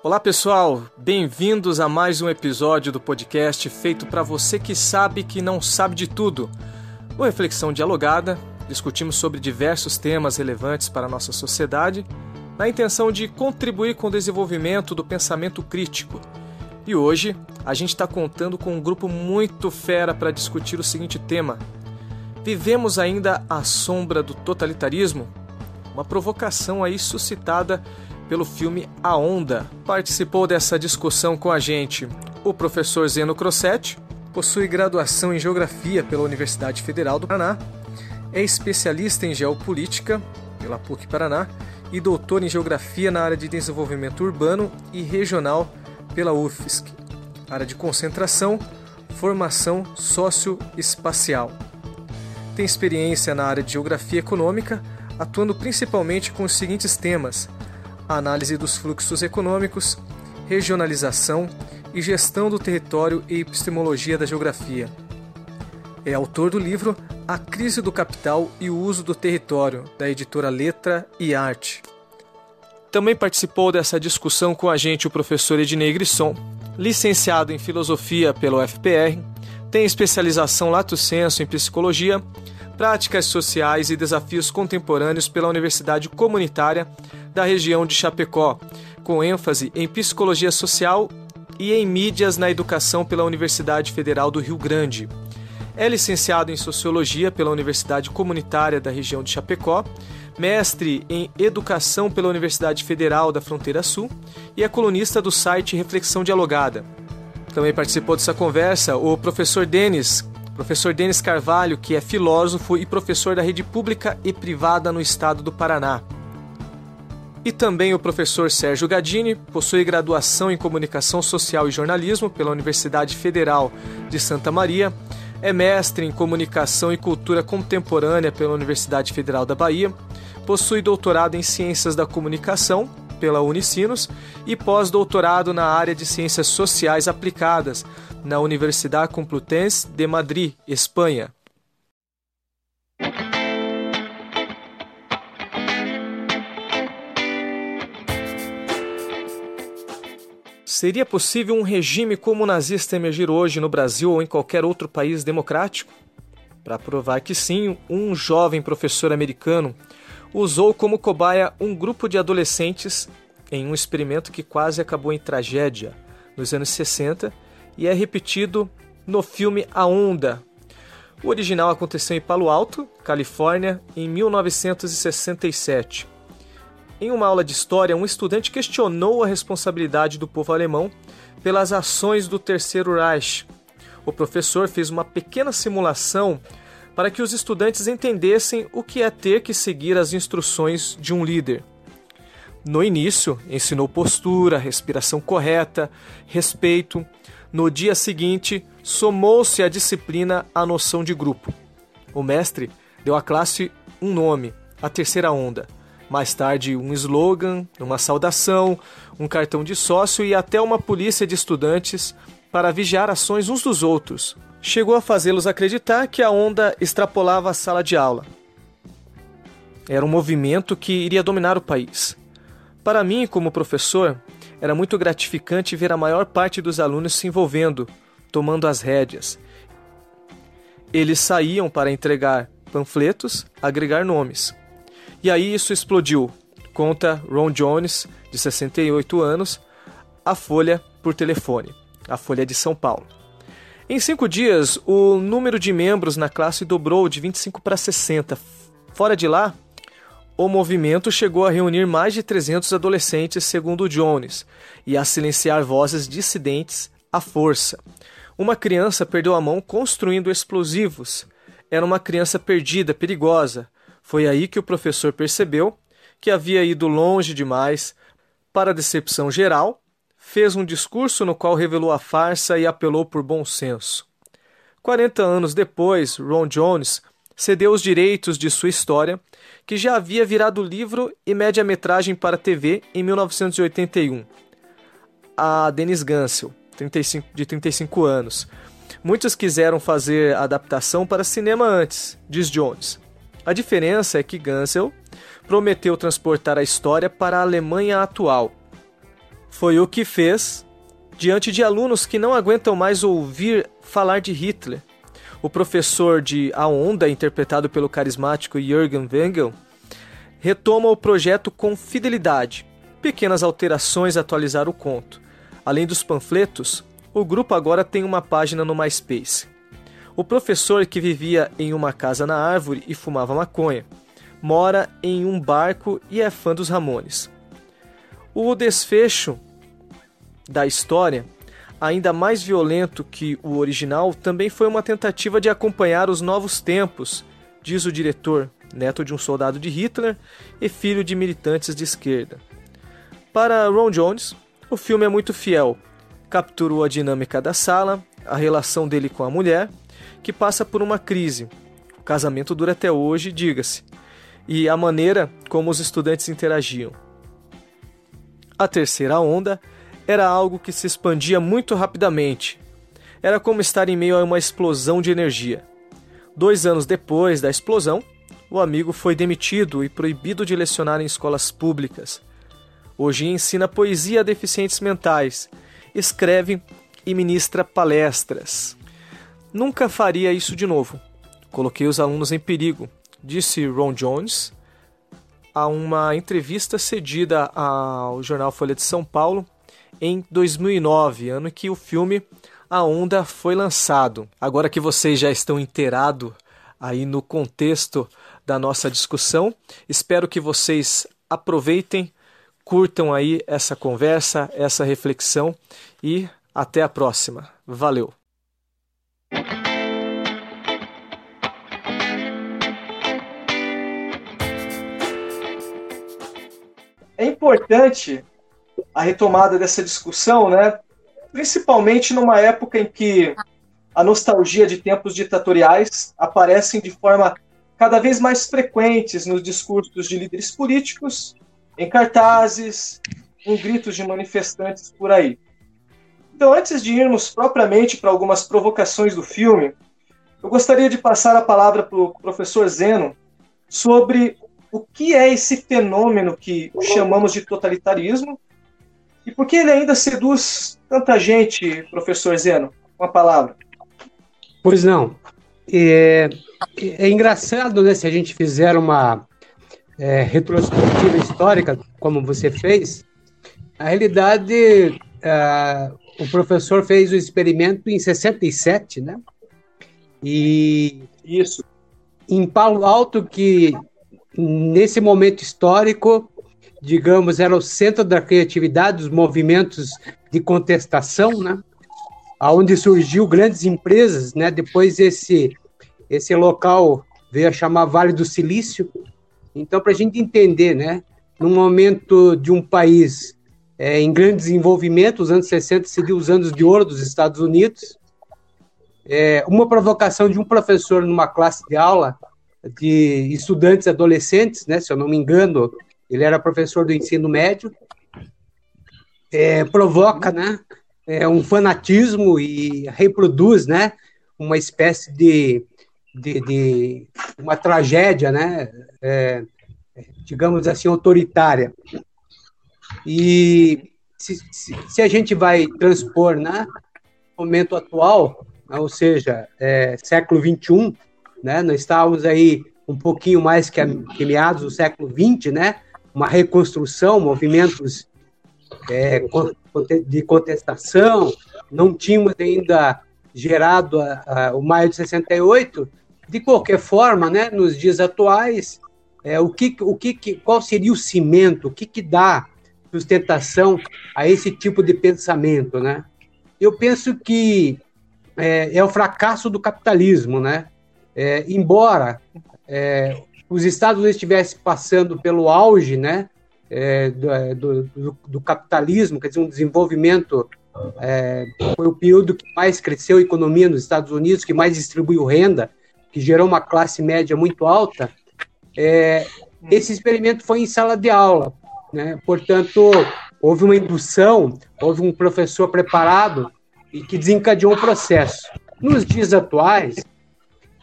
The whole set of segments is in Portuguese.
Olá pessoal, bem-vindos a mais um episódio do podcast feito para você que sabe que não sabe de tudo. Uma reflexão dialogada, discutimos sobre diversos temas relevantes para a nossa sociedade, na intenção de contribuir com o desenvolvimento do pensamento crítico. E hoje a gente está contando com um grupo muito fera para discutir o seguinte tema: Vivemos ainda à sombra do totalitarismo? Uma provocação aí suscitada pelo filme A Onda. Participou dessa discussão com a gente o professor Zeno Crossetti, possui graduação em Geografia pela Universidade Federal do Paraná, é especialista em Geopolítica pela PUC Paraná e doutor em Geografia na área de Desenvolvimento Urbano e Regional pela UFSC, área de concentração, formação socioespacial. Tem experiência na área de Geografia Econômica, atuando principalmente com os seguintes temas: análise dos fluxos econômicos, regionalização e gestão do território e epistemologia da geografia. É autor do livro A Crise do Capital e o Uso do Território, da editora Letra e Arte. Também participou dessa discussão com a gente o professor Ednei Grisson, licenciado em Filosofia pelo UFPR, tem especialização lato sensu em Psicologia, Práticas Sociais e Desafios Contemporâneos pela Universidade Comunitária da região de Chapecó, com ênfase em psicologia social e em mídias na educação pela Universidade Federal do Rio Grande. É licenciado em Sociologia pela Universidade Comunitária da região de Chapecó, mestre em Educação pela Universidade Federal da Fronteira Sul e é colunista do site Reflexão Dialogada. Também participou dessa conversa o professor Denis, professor Denis Carvalho, que é filósofo e professor da rede pública e privada no estado do Paraná. E também o professor Sérgio Gadini, possui graduação em Comunicação Social e Jornalismo pela Universidade Federal de Santa Maria, é mestre em Comunicação e Cultura Contemporânea pela Universidade Federal da Bahia, possui doutorado em Ciências da Comunicação pela Unicinos e pós-doutorado na área de Ciências Sociais Aplicadas na Universidade Complutense de Madrid, Espanha. Seria possível um regime como o nazista emergir hoje no Brasil ou em qualquer outro país democrático? Para provar que sim, um jovem professor americano usou como cobaia um grupo de adolescentes em um experimento que quase acabou em tragédia nos anos 60 e é repetido no filme A Onda. O original aconteceu em Palo Alto, Califórnia, em 1967. Em uma aula de história, um estudante questionou a responsabilidade do povo alemão pelas ações do Terceiro Reich. O professor fez uma pequena simulação para que os estudantes entendessem o que é ter que seguir as instruções de um líder. No início, ensinou postura, respiração correta, respeito. No dia seguinte, somou-se à disciplina a noção de grupo. O mestre deu à classe um nome, a terceira onda mais tarde um slogan, uma saudação, um cartão de sócio e até uma polícia de estudantes para vigiar ações uns dos outros. Chegou a fazê-los acreditar que a onda extrapolava a sala de aula. Era um movimento que iria dominar o país. Para mim, como professor, era muito gratificante ver a maior parte dos alunos se envolvendo, tomando as rédeas. Eles saíam para entregar panfletos, agregar nomes. E aí isso explodiu. Conta Ron Jones, de 68 anos, a Folha por telefone, a Folha de São Paulo. Em cinco dias, o número de membros na classe dobrou de 25 para 60. Fora de lá, o movimento chegou a reunir mais de 300 adolescentes, segundo Jones, e a silenciar vozes dissidentes à força. Uma criança perdeu a mão construindo explosivos. Era uma criança perdida, perigosa. Foi aí que o professor percebeu que havia ido longe demais. Para a decepção geral, fez um discurso no qual revelou a farsa e apelou por bom senso. 40 anos depois, Ron Jones cedeu os direitos de sua história, que já havia virado livro e média-metragem para TV em 1981, a Dennis Gansel, 35, de 35 anos. Muitos quiseram fazer a adaptação para cinema antes, diz Jones. A diferença é que Gansel prometeu transportar a história para a Alemanha atual. Foi o que fez diante de alunos que não aguentam mais ouvir falar de Hitler. O professor de A Onda, interpretado pelo carismático Jürgen Wengel, retoma o projeto com fidelidade. Pequenas alterações atualizaram o conto. Além dos panfletos, o grupo agora tem uma página no MySpace. O professor que vivia em uma casa na árvore e fumava maconha, mora em um barco e é fã dos Ramones. O desfecho da história, ainda mais violento que o original, também foi uma tentativa de acompanhar os novos tempos, diz o diretor, neto de um soldado de Hitler e filho de militantes de esquerda. Para Ron Jones, o filme é muito fiel, capturou a dinâmica da sala, a relação dele com a mulher, que passa por uma crise. O casamento dura até hoje, diga-se, e a maneira como os estudantes interagiam. A terceira onda era algo que se expandia muito rapidamente. Era como estar em meio a uma explosão de energia. Dois anos depois da explosão, o amigo foi demitido e proibido de lecionar em escolas públicas. Hoje ensina poesia a deficientes mentais, escreve e ministra palestras. Nunca faria isso de novo. Coloquei os alunos em perigo, disse Ron Jones a uma entrevista cedida ao jornal Folha de São Paulo em 2009, ano que o filme A Onda foi lançado. Agora que vocês já estão inteirados aí no contexto da nossa discussão, espero que vocês aproveitem, curtam aí essa conversa, essa reflexão e até a próxima. Valeu! É importante a retomada dessa discussão, né? principalmente numa época em que a nostalgia de tempos ditatoriais aparecem de forma cada vez mais frequentes nos discursos de líderes políticos, em cartazes, em gritos de manifestantes por aí. Então, antes de irmos propriamente para algumas provocações do filme, eu gostaria de passar a palavra para o professor Zeno sobre o que é esse fenômeno que chamamos de totalitarismo e por que ele ainda seduz tanta gente, professor Zeno? Uma palavra. Pois não. É, é engraçado, né, se a gente fizer uma é, retrospectiva histórica, como você fez, a realidade, é, o professor fez o experimento em 67, né? E isso em Palo Alto, que nesse momento histórico digamos, era o centro da criatividade, dos movimentos de contestação, né? Onde surgiu grandes empresas, né? Depois esse esse local veio a chamar Vale do Silício. Então, para a gente entender, né? No momento de um país é, em grande desenvolvimento, os anos 60 seriam os anos de ouro dos Estados Unidos. É, uma provocação de um professor numa classe de aula de estudantes adolescentes, né? Se eu não me engano, ele era professor do ensino médio, é, provoca né, é, um fanatismo e reproduz né, uma espécie de, de, de uma tragédia, né, é, digamos assim, autoritária. E se, se, se, a gente vai transpor né, momento atual, né, ou seja, é, século XXI, né, nós estávamos aí um pouquinho mais que, a, que meados do século XX, né, uma reconstrução, movimentos é, de contestação, não tínhamos ainda gerado a, a, o maio de 68. De qualquer forma, né, nos dias atuais, é, o que, o que, qual seria o cimento, o que, que dá sustentação a esse tipo de pensamento, né? Eu penso que é, é o fracasso do capitalismo, né? É, embora é, os Estados Unidos estivessem passando pelo auge né, é, é, do, do, do, capitalismo, quer dizer, um desenvolvimento, é, foi o período que mais cresceu a economia nos Estados Unidos, que mais distribuiu renda, que gerou uma classe média muito alta, é, esse experimento foi em sala de aula. Né? Portanto, houve uma indução, houve um professor preparado e que desencadeou o processo. Nos dias atuais,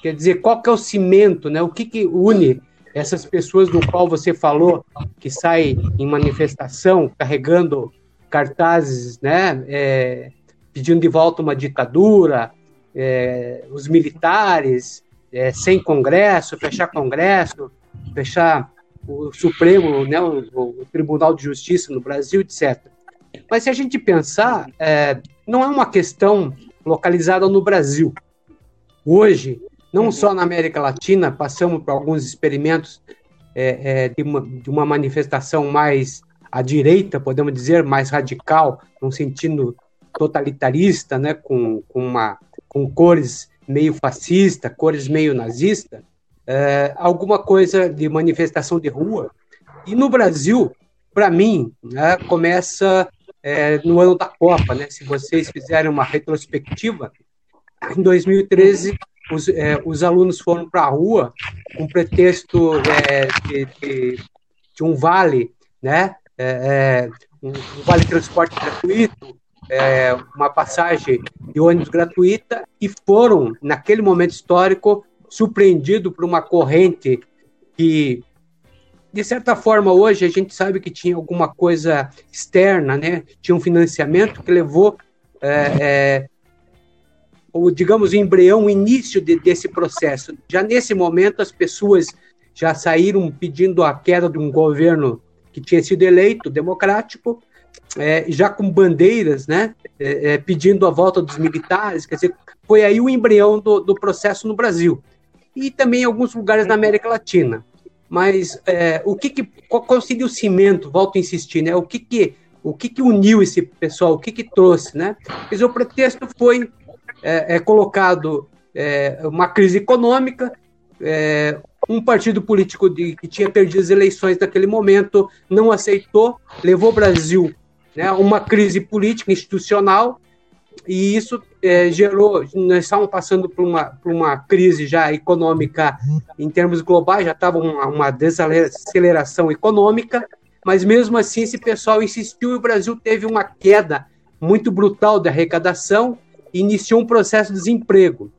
Quer dizer, qual que é o cimento, né? O que, que une essas pessoas do qual você falou, que saem em manifestação carregando cartazes, né, é, pedindo de volta uma ditadura, é, os militares, é, sem Congresso, fechar Congresso, fechar o Supremo, né, o, o, Tribunal de Justiça no Brasil, etc. Mas se a gente pensar, é, não é uma questão localizada no Brasil. Hoje, não só na América Latina, passamos por alguns experimentos é, é, de, uma, de, uma, manifestação mais à direita, podemos dizer, mais radical, num sentido totalitarista, né, com, com, uma, com cores meio fascista, cores meio nazista, é, alguma coisa de manifestação de rua. E no Brasil, para mim, né, começa é, no ano da Copa. Né? Se vocês fizerem uma retrospectiva, em 2013 os, é, os alunos foram para a rua com pretexto é, de, de, de, um vale, né? É, é, um, um vale transporte gratuito, é, uma passagem de ônibus gratuita e foram, naquele momento histórico, surpreendidos por uma corrente que, de certa forma, hoje a gente sabe que tinha alguma coisa externa, né? Tinha um financiamento que levou é, é, digamos, o embrião, o início de, desse processo. Já nesse momento, as pessoas já saíram pedindo a queda de um governo que tinha sido eleito, democrático, é, já com bandeiras, né, é, é, pedindo a volta dos militares, quer dizer, foi aí o embrião do, do processo no Brasil. E também em alguns lugares da América Latina. Mas é, o que, que qual, seria o cimento, volto a insistir, né, o que que, o que, que uniu esse pessoal, o que que trouxe, né? Quer dizer, o pretexto foi é, é colocado é, uma crise econômica, é, um partido político de, que tinha perdido as eleições naquele momento não aceitou, levou o Brasil né, uma crise política institucional e isso é, gerou, nós estávamos passando por uma, por uma crise já econômica em termos globais, já estava uma, uma desaceleração econômica, mas mesmo assim esse pessoal insistiu e o Brasil teve uma queda muito brutal da arrecadação iniciou um processo de desemprego.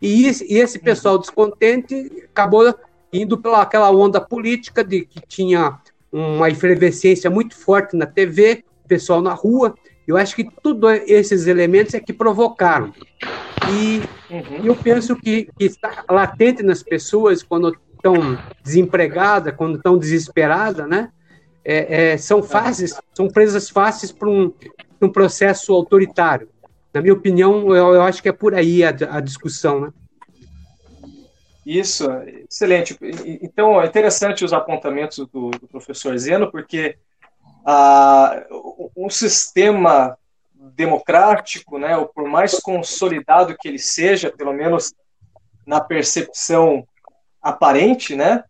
E esse, e esse pessoal descontente acabou indo pela aquela onda política de que tinha uma efervescência muito forte na TV, pessoal na rua. Eu acho que todos esses elementos é que provocaram. E uhum. eu penso que, que, está latente nas pessoas quando estão desempregadas, quando estão desesperadas, né? É, é, são fases, são presas fáceis para um, um processo autoritário. Na minha opinião, eu, eu acho que é por aí a, a discussão, né? Isso, excelente. Então, é interessante os apontamentos do, do professor Zeno, porque ah, um sistema democrático, né, por mais consolidado que ele seja, pelo menos na percepção aparente, né,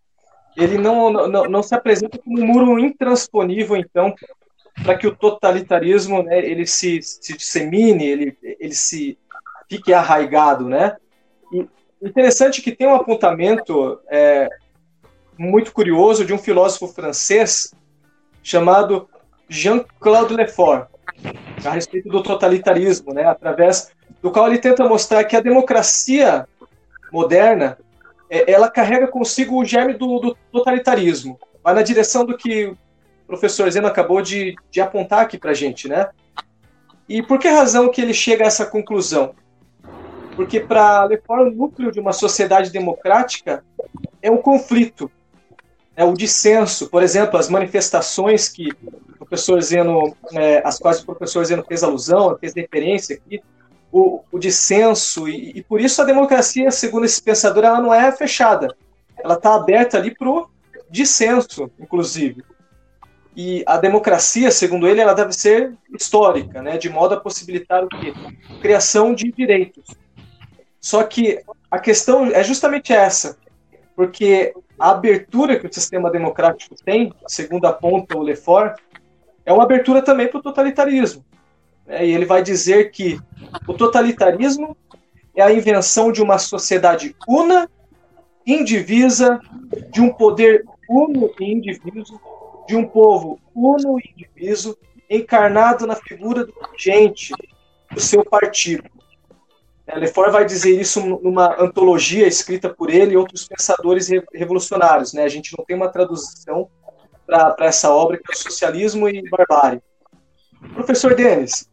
ele não, não, não se apresenta como um muro intransponível, então, para que o totalitarismo né, ele se, se dissemine, ele, ele se fique arraigado, né? E interessante que tem um apontamento é, muito curioso de um filósofo francês chamado Jean-Claude Lefort, a respeito do totalitarismo, né? Através do qual ele tenta mostrar que a democracia moderna é, ela carrega consigo o germe do, do totalitarismo, vai na direção do que professor Zeno acabou de, de apontar aqui para a gente, né? E por que razão que ele chega a essa conclusão? Porque para Lefort, o núcleo de uma sociedade democrática é o conflito, é o dissenso. Por exemplo, as manifestações que o professor Zeno, é, as quais o professor Zeno fez alusão, fez referência aqui, o, o dissenso, e, e, por isso a democracia, segundo esse pensador, ela não é fechada. Ela está aberta ali para o dissenso, inclusive. E a democracia, segundo ele, ela deve ser histórica, né, de modo a possibilitar o quê? Criação de direitos. Só que a questão é justamente essa, porque a abertura que o sistema democrático tem, segundo aponta o Lefort, é uma abertura também para o totalitarismo. Né? E ele vai dizer que o totalitarismo é a invenção de uma sociedade una, indivisa, de um poder uno e indiviso, de um povo uno e diviso, encarnado na figura do gente, do seu partido. É, Lefort vai dizer isso numa antologia escrita por ele e outros pensadores revolucionários. Né? A gente não tem uma tradução para essa obra que é Socialismo e Barbárie. Professor Denis,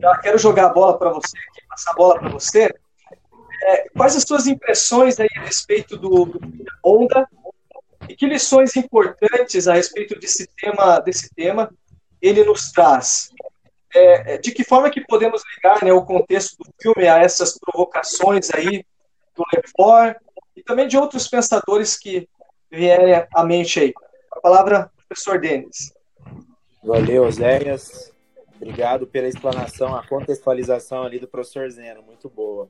já quero jogar a bola para você, aqui, passar a bola para você. É, quais as suas impressões aí a respeito do, do Onda e que lições importantes a respeito desse tema, desse tema ele nos traz? É, é de que forma que podemos ligar né, o contexto do filme a essas provocações aí do Lefort e também de outros pensadores que vierem à mente aí? A palavra, professor Denis. Valeu, Zéias. Obrigado pela explanação, a contextualização ali do professor Zeno, muito boa.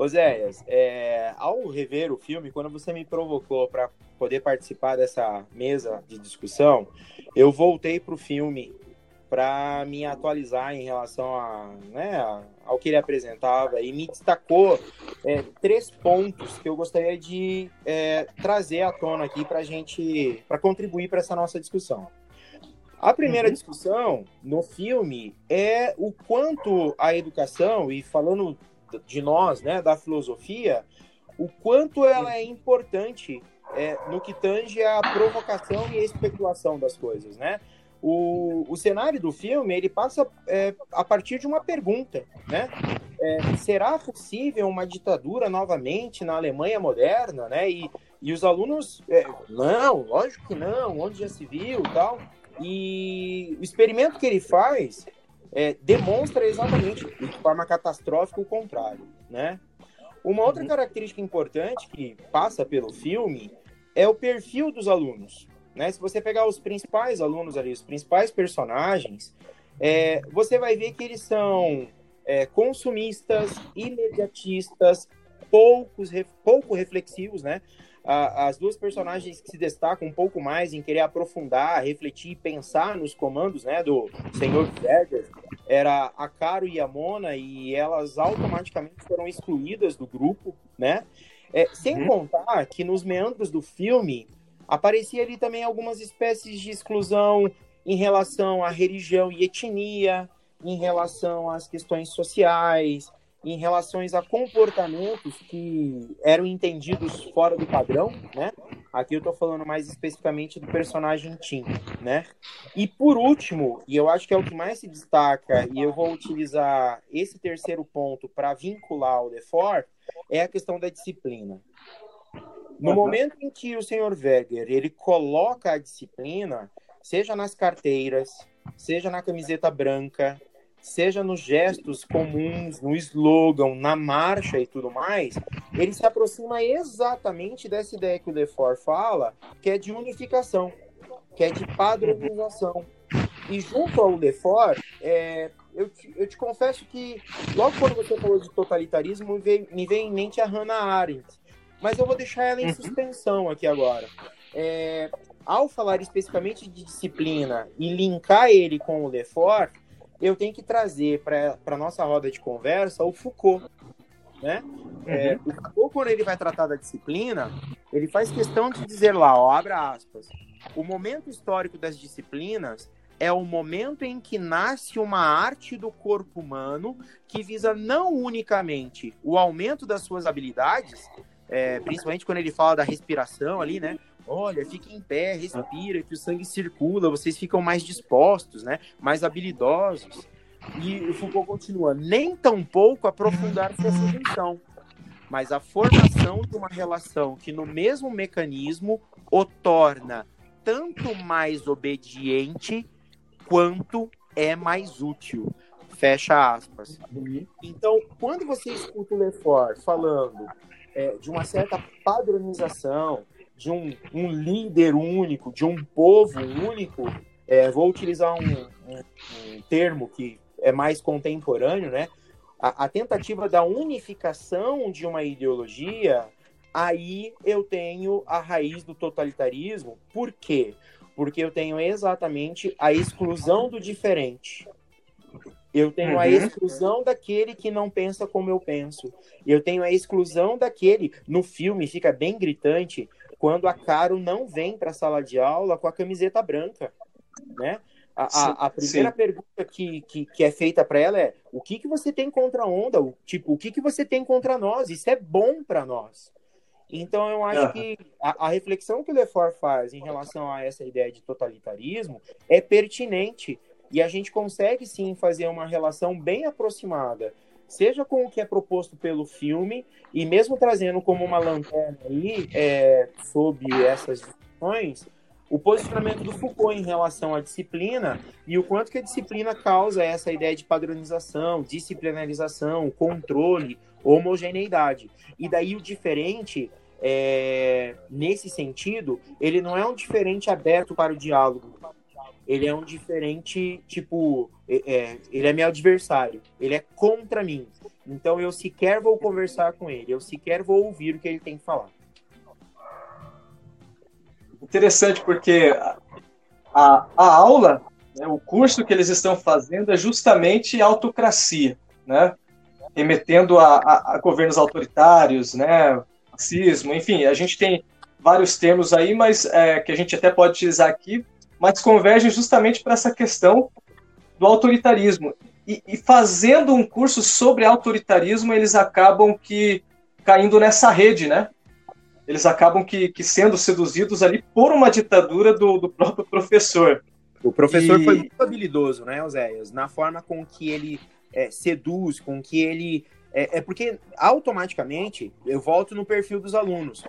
Oséias, é, ao rever o filme, quando você me provocou para poder participar dessa mesa de discussão, eu voltei para o filme para me atualizar em relação a, né, ao que ele apresentava e me destacou é, três pontos que eu gostaria de é, trazer à tona aqui para gente, para contribuir para essa nossa discussão. A primeira uhum. discussão no filme é o quanto a educação, e falando de nós, né, da filosofia, o quanto ela é importante é, no que tange a provocação e especulação das coisas, né? O, o cenário do filme ele passa é, a partir de uma pergunta, né? É, será possível uma ditadura novamente na Alemanha moderna, né? E, e os alunos, é, não, lógico que não, onde já se viu, tal. E o experimento que ele faz é, demonstra exatamente de forma catastrófica o contrário, né? Uma outra uhum. característica importante que passa pelo filme é o perfil dos alunos. Né? Se você pegar os principais alunos ali, os principais personagens, é, você vai ver que eles são é, consumistas, imediatistas, poucos, pouco reflexivos, né? as duas personagens que se destacam um pouco mais em querer aprofundar, refletir, pensar nos comandos, né, do Senhor Berger, era a Caro e a Mona, e elas automaticamente foram excluídas do grupo, né? É, sem uhum. contar que nos meandros do filme aparecia ali também algumas espécies de exclusão em relação à religião e etnia, em relação às questões sociais, em relação a comportamentos que eram entendidos fora do padrão, né? Aqui eu estou falando mais especificamente do personagem Tim, né? E por último, e eu acho que é o que mais se destaca, e eu vou utilizar esse terceiro ponto para vincular o Lefort, é a questão da disciplina. No momento em que o senhor Weger ele coloca a disciplina, seja nas carteiras, seja na camiseta branca, seja nos gestos comuns, no slogan, na marcha e tudo mais, ele se aproxima exatamente dessa ideia que o Lefort fala, que é de unificação, que é de padronização. E junto ao Lefort, é, eu, te, eu te confesso que logo quando você falou de totalitarismo, me veio, me veio em mente a Hannah Arendt, mas eu vou deixar ela em uhum. suspensão aqui agora. É, ao falar especificamente de disciplina e linkar ele com o Lefort, eu tenho que trazer para a nossa roda de conversa o Foucault. Né? Uhum. É, o Foucault, quando ele vai tratar da disciplina, ele faz questão de dizer lá, ó, abra aspas, o momento histórico das disciplinas é o momento em que nasce uma arte do corpo humano que visa não unicamente o aumento das suas habilidades, é, principalmente quando ele fala da respiração ali, né? Olha, fique em pé, respira, que o sangue circula, vocês ficam mais dispostos, né? Mais habilidosos. E o Foucault continua, nem tão pouco aprofundar-se essa mas a formação de uma relação que no mesmo mecanismo o torna tanto mais obediente quanto é mais útil. Fecha aspas. Então, quando você escuta o Lefort falando é, de uma certa padronização, de um, um, líder único, de um povo único, é, vou utilizar um, um, um, termo que é mais contemporâneo, né? A, a, tentativa da unificação de uma ideologia, aí eu tenho a raiz do totalitarismo. Por quê? Porque eu tenho exatamente a exclusão do diferente. Eu tenho uhum. a exclusão daquele que não pensa como eu penso. Eu tenho a exclusão daquele. No filme fica bem gritante quando a Caro não vem para a sala de aula com a camiseta branca, né? A, a, a primeira sim. pergunta que, que, que, é feita para ela é: o que, que você tem contra a onda? O, tipo, o que, que você tem contra nós? Isso é bom para nós. Então, eu acho uhum. que a, a, reflexão que o Lefort faz em relação a essa ideia de totalitarismo é pertinente E a gente consegue sim fazer uma relação bem aproximada, seja com o que é proposto pelo filme, e mesmo trazendo como uma lanterna aí, é, sob essas discussões, o posicionamento do Foucault em relação à disciplina e o quanto que a disciplina causa essa ideia de padronização, disciplinarização, controle, homogeneidade. E daí o diferente, é, nesse sentido, ele não é um diferente aberto para o diálogo. Ele é um diferente, tipo, é, é ele é meu adversário, ele é contra mim. Então eu sequer vou conversar com ele, eu sequer vou ouvir o que ele tem que falar interessante porque a, a aula, né, o curso que eles estão fazendo é justamente autocracia, né? remetendo a, a, a governos autoritários, né? racismo, enfim, a gente tem vários termos aí, mas é, que a gente até pode utilizar aqui, mas convergem justamente para essa questão do autoritarismo. E, e, fazendo um curso sobre autoritarismo, eles acabam que caindo nessa rede, né? eles acabam que, que sendo seduzidos ali por uma ditadura do, do próprio professor. O professor e... foi muito habilidoso, né, Oséias? Na forma com que ele é, seduz, com que ele. É, é, porque automaticamente eu volto no perfil dos alunos.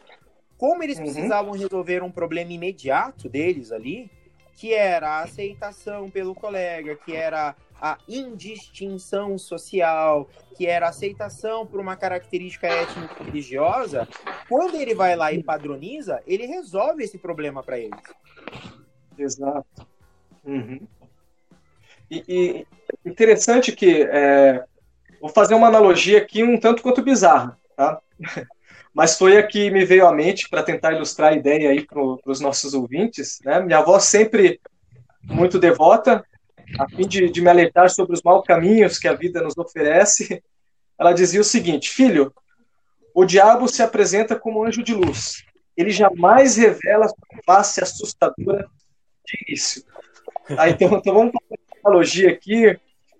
Como eles uhum. precisavam resolver um problema imediato deles ali, que era a aceitação pelo colega, que era a indistinção social, que era a aceitação por uma característica étnico-religiosa, quando ele vai lá e padroniza, ele resolve esse problema para eles. Exato. Uhum. E, e, interessante que é, vou fazer uma analogia aqui um tanto quanto bizarra, tá? Mas foi a que me veio à mente para tentar ilustrar a ideia aí para os nossos ouvintes. Né? Minha avó sempre muito devota, a fim de, de me alertar sobre os maus caminhos que a vida nos oferece, ela dizia o seguinte: Filho, o diabo se apresenta como anjo de luz. Ele jamais revela sua face assustadora de início. Então, então vamos fazer uma analogia aqui,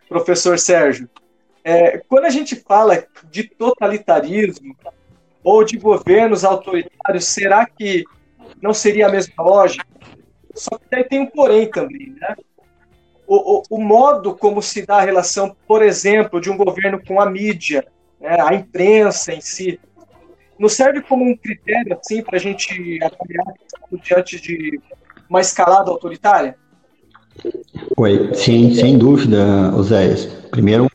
professor Sérgio. É, quando a gente fala de totalitarismo ou de governos autoritários, será que não seria a mesma lógica? Só que aí tem um porém também, né? o, o, o, modo como se dá a relação, por exemplo, de um governo com a mídia, né, a imprensa em si, não serve como um critério assim para a gente avaliar diante de uma escalada autoritária? Oi, sim, sem dúvida, Oséias. Primeiro,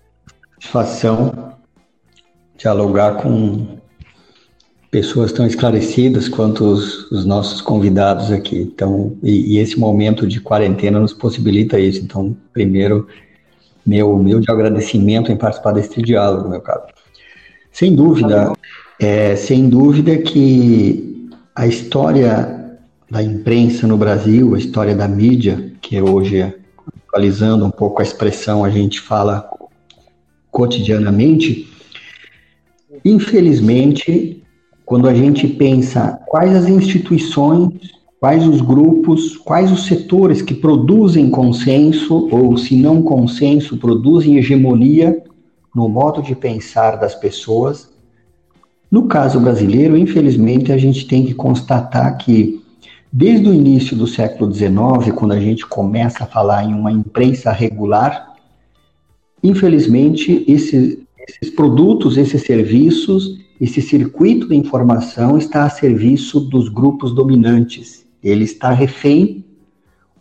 satisfação dialogar com pessoas tão esclarecidas quanto os, os nossos convidados aqui. Então, e, e, esse momento de quarentena nos possibilita isso. Então, primeiro, meu meu de agradecimento em participar desse diálogo, meu caro. Sem dúvida, é, sem dúvida que a história da imprensa no Brasil, a história da mídia, que hoje, atualizando um pouco a expressão, a gente fala cotidianamente, infelizmente quando a gente pensa quais as instituições, quais os grupos, quais os setores que produzem consenso, ou se não consenso, produzem hegemonia no modo de pensar das pessoas. No caso brasileiro, infelizmente, a gente tem que constatar que, desde o início do século XIX, quando a gente começa a falar em uma imprensa regular, infelizmente, esse, esses produtos, esses serviços, esse circuito de informação está a serviço dos grupos dominantes. Ele está refém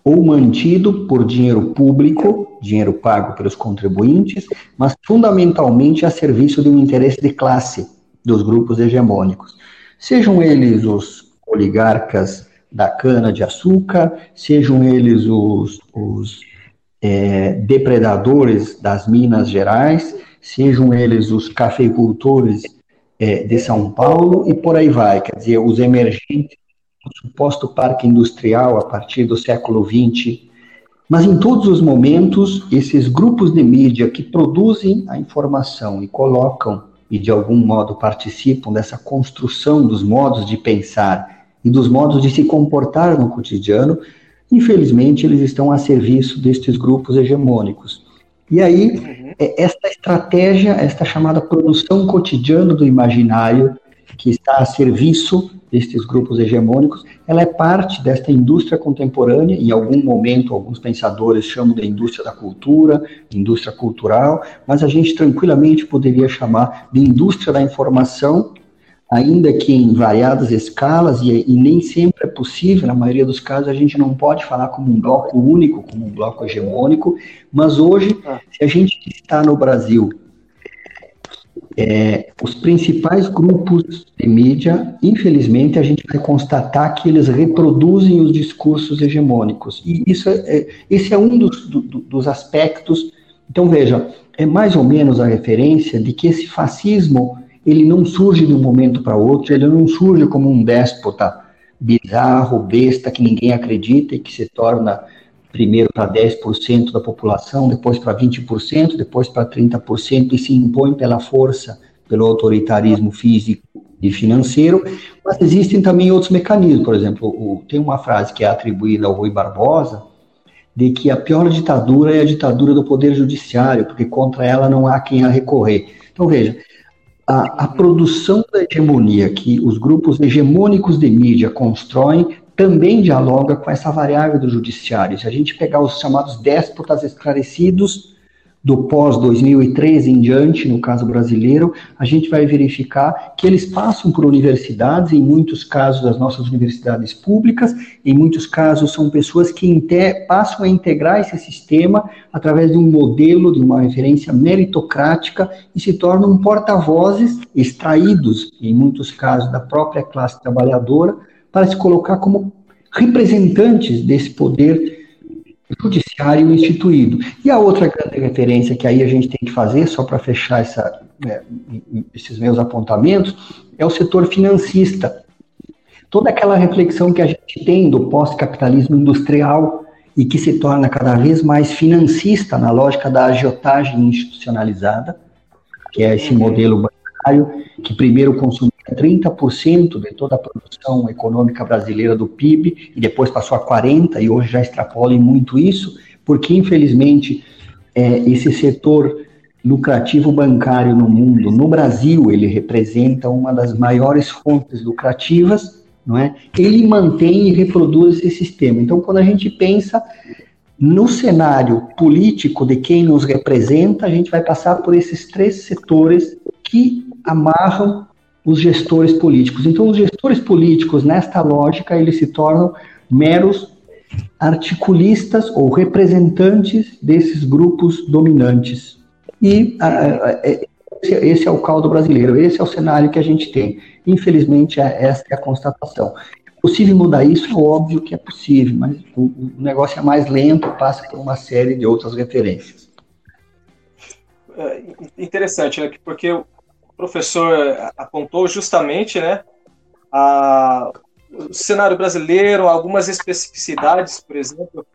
ou mantido por dinheiro público, dinheiro pago pelos contribuintes, mas fundamentalmente a serviço de um interesse de classe dos grupos hegemônicos. Sejam eles os oligarcas da cana-de-açúcar, sejam eles os, os é, depredadores das Minas Gerais, sejam eles os cafeicultores é, de São Paulo e por aí vai. Quer dizer, os emergentes, o suposto parque industrial a partir do século XX. Mas em todos os momentos, esses grupos de mídia que produzem a informação e colocam e de algum modo participam dessa construção dos modos de pensar e dos modos de se comportar no cotidiano, infelizmente eles estão a serviço destes grupos hegemônicos. E aí, uhum. esta estratégia, esta chamada produção cotidiana do imaginário, que está a serviço destes grupos hegemônicos, ela é parte desta indústria contemporânea, em algum momento alguns pensadores chamam de indústria da cultura, indústria cultural, mas a gente tranquilamente poderia chamar de indústria da informação, ainda que em variadas escalas, e, e nem sempre é possível, na maioria dos casos a gente não pode falar como um bloco único, como um bloco hegemônico, mas hoje, ah. se a gente está no Brasil é, os principais grupos de mídia, infelizmente, a gente vai constatar que eles reproduzem os discursos hegemônicos. E isso é, é esse é um dos, do, dos aspectos. Então, veja, é mais ou menos a referência de que esse fascismo ele não surge de um momento para outro, ele não surge como um déspota bizarro, besta, que ninguém acredita e que se torna primeiro para 10% da população, depois para 20%, depois para 30% e se impõe pela força, pelo autoritarismo físico e financeiro, mas existem também outros mecanismos, por exemplo, o, tem uma frase que é atribuída ao Rui Barbosa, de que a pior ditadura é a ditadura do poder judiciário, porque contra ela não há quem a recorrer. Então, veja, a, a, produção da hegemonia que os grupos hegemônicos de mídia constroem também dialoga com essa variável do judiciário. Se a gente pegar os chamados déspotas esclarecidos do pós-2013 em diante, no caso brasileiro, a gente vai verificar que eles passam por universidades, em muitos casos as nossas universidades públicas, em muitos casos são pessoas que passam a integrar esse sistema através de um modelo, de uma referência meritocrática e se tornam porta-vozes extraídos, em muitos casos, da própria classe trabalhadora, para se colocar como representantes desse poder judiciário instituído. E a outra grande referência que aí a gente tem que fazer, só para fechar essa, né, esses meus apontamentos, é o setor financista. Toda aquela reflexão que a gente tem do pós-capitalismo industrial e que se torna cada vez mais financista na lógica da agiotagem institucionalizada, que é esse modelo bancário, que primeiro consumia 30% de toda a produção econômica brasileira do PIB, e depois passou a 40%, e hoje já extrapola muito isso, porque infelizmente é, esse setor lucrativo bancário no mundo, no Brasil, ele representa uma das maiores fontes lucrativas, não é? Ele mantém e reproduz esse sistema. Então, quando a gente pensa no cenário político de quem nos representa, a gente vai passar por esses três setores que amarram os gestores políticos. Então, os gestores políticos, nesta lógica, eles se tornam meros articulistas ou representantes desses grupos dominantes. E a, a, a, esse é o caldo brasileiro, esse é o cenário que a gente tem. Infelizmente, é, essa é a constatação. É possível mudar isso? É óbvio que é possível, mas o, o negócio é mais lento, passa por uma série de outras referências. É interessante, né? Porque professor apontou justamente, né, a, o cenário brasileiro, algumas especificidades, por exemplo,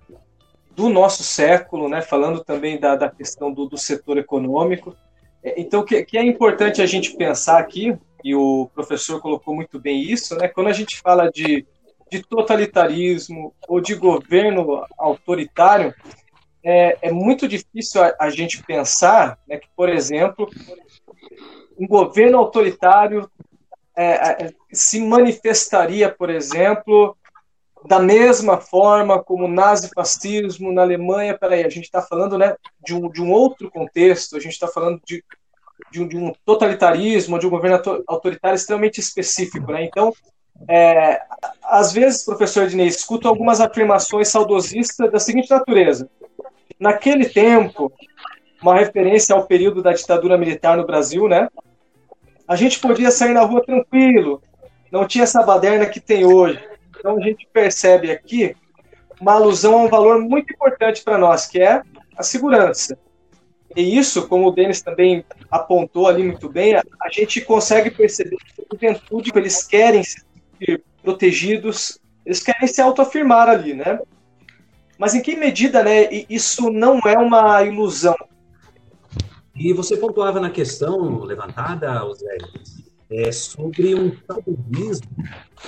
do nosso século, né, falando também da, da questão do, do setor econômico. É, então, que, que é importante a gente pensar aqui, e o professor colocou muito bem isso, né, quando a gente fala de, de totalitarismo ou de governo autoritário, é, é muito difícil a, a gente pensar né, que, por exemplo, um governo autoritário é, é, se manifestaria, por exemplo, da mesma forma como o nazifascismo na Alemanha. Peraí, a gente está falando né, de, um, de um outro contexto, a gente está falando de, de um, de, um, totalitarismo, de um governo autoritário extremamente específico. Né? Então, é, às vezes, professor Ednei, escuto algumas afirmações saudosistas da seguinte natureza. Naquele tempo, uma referência ao período da ditadura militar no Brasil, né? A gente podia sair na rua tranquilo, não tinha essa baderna que tem hoje. Então a gente percebe aqui uma alusão a um valor muito importante para nós, que é a segurança. E isso, como o Denis também apontou ali muito bem, a, gente consegue perceber que a juventude, eles querem se sentir protegidos, eles querem se autoafirmar ali, né? Mas em que medida, né, isso não é uma ilusão? E você pontuava na questão levantada, José, é, sobre um saudosismo,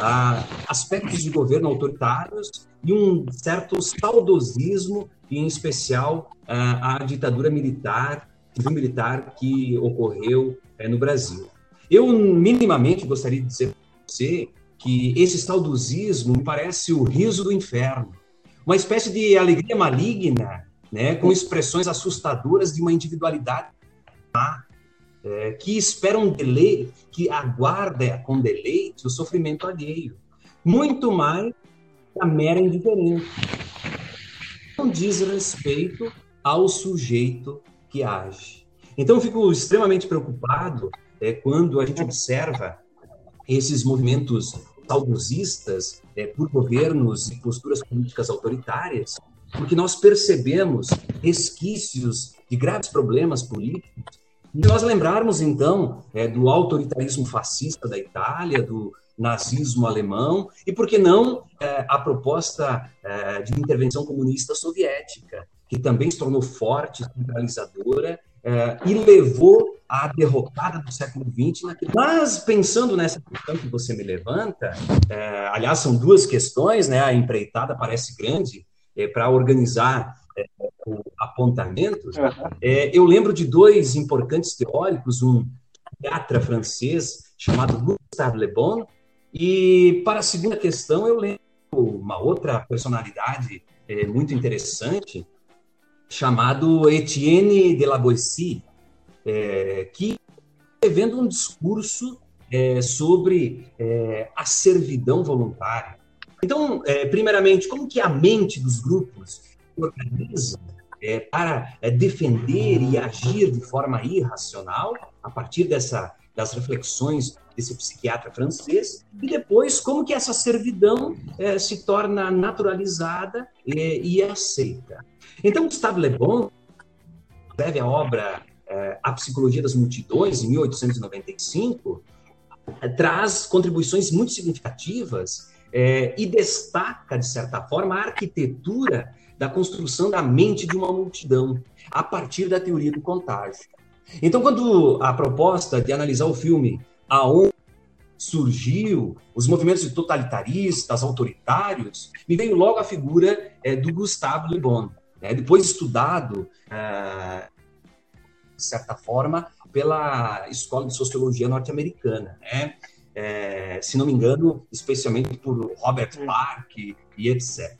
ah, aspectos de governo autoritários e um certo saudosismo, em especial ah, a ditadura militar, militar que ocorreu é, no Brasil. Eu, minimamente, gostaria de dizer para você que esse saudosismo me parece o riso do inferno, uma espécie de alegria maligna, né, com expressões assustadoras de uma individualidade é, que espera um deleite, que aguarda com deleite o sofrimento alheio, muito mais a mera indiferença. Não diz respeito ao sujeito que age. Então, fico extremamente preocupado é, quando a gente observa esses movimentos saudosistas é, por governos e posturas políticas autoritárias, porque nós percebemos resquícios de graves problemas políticos. E nós lembrarmos, então, é, do autoritarismo fascista da Itália, do nazismo alemão, e por que não é, a proposta é, de intervenção comunista soviética, que também se tornou forte, centralizadora, é, e levou à derrocada do século XX. Mas, pensando nessa questão que você me levanta, é, aliás, são duas questões, né? a empreitada parece grande, é, para organizar apontamentos, é, eu lembro de dois importantes teóricos, um psiquiatra francês chamado Gustave Le Bon, e para a segunda questão eu lembro uma outra personalidade é, muito interessante, chamado Etienne de la Boétie, é, que escrevendo um discurso é, sobre é, a servidão voluntária. Então, é, primeiramente, como que a mente dos grupos organiza é, para é, defender e agir de forma irracional a partir dessa, das reflexões desse psiquiatra francês e depois como que essa servidão se torna naturalizada e, e aceita. Então, Gustave Le Bon escreve a obra é, A Psicologia das Multidões, em 1895, é, traz contribuições muito significativas é, e destaca, de certa forma, a arquitetura da construção da mente de uma multidão, a partir da teoria do contágio. Então, quando a proposta de analisar o filme Aonde surgiu os movimentos totalitaristas, autoritários, me veio logo a figura é, do Gustave Le Bon, né? depois estudado, é, de certa forma, pela Escola de Sociologia Norte-Americana, né? É, se não me engano, especialmente por Robert Park e etc.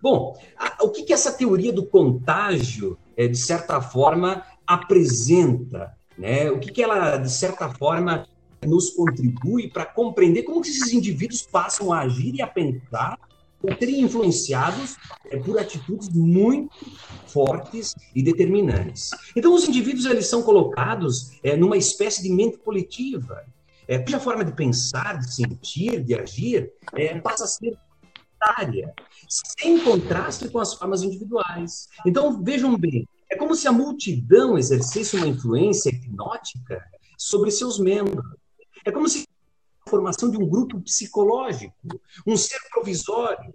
Bom, a, o que, que essa teoria do contágio, é, de certa forma, apresenta? Né? O que, que ela, de certa forma, nos contribui para compreender como que esses indivíduos passam a agir e a pensar serem influenciados é, por atitudes muito fortes e determinantes. Então, os indivíduos eles são colocados é, numa espécie de mente coletiva, é, cuja forma de pensar, de sentir, de agir, é, passa a ser área, sem contraste com as formas individuais. Então, vejam bem, é como se a multidão exercesse uma influência hipnótica sobre seus membros. É como se formação de um grupo psicológico, um ser provisório,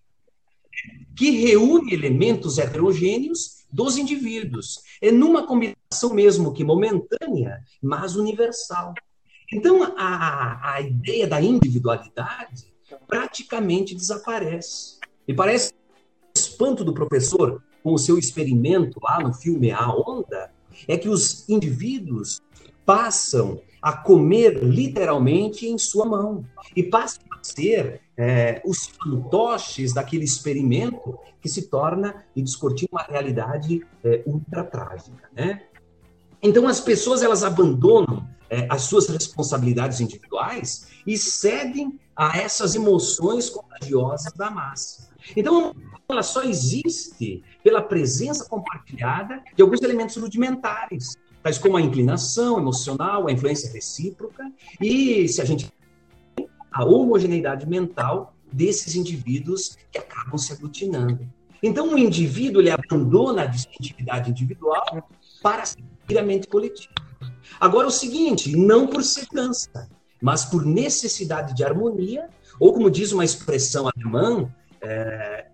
que reúne elementos heterogêneos dos indivíduos. É numa combinação mesmo que momentânea, mas universal. Então, a, a ideia da individualidade praticamente desaparece. E parece o espanto do professor com o seu experimento lá no filme A Onda é que os indivíduos passam a comer literalmente em sua mão e passam a ser é, os fantoches daquele experimento que se torna e descortina uma realidade é, ultra trágica, né? Então as pessoas elas abandonam é, as suas responsabilidades individuais e cedem a essas emoções contagiosas da massa. Então ela só existe pela presença compartilhada de alguns elementos rudimentares, tais como a inclinação emocional, a influência recíproca, e se a gente a homogeneidade mental desses indivíduos que acabam se aglutinando. Então, o indivíduo ele abandona a distintividade individual para seguir a mente coletiva. Agora, o seguinte, não por segurança, mas por necessidade de harmonia, ou como diz uma expressão alemã, é,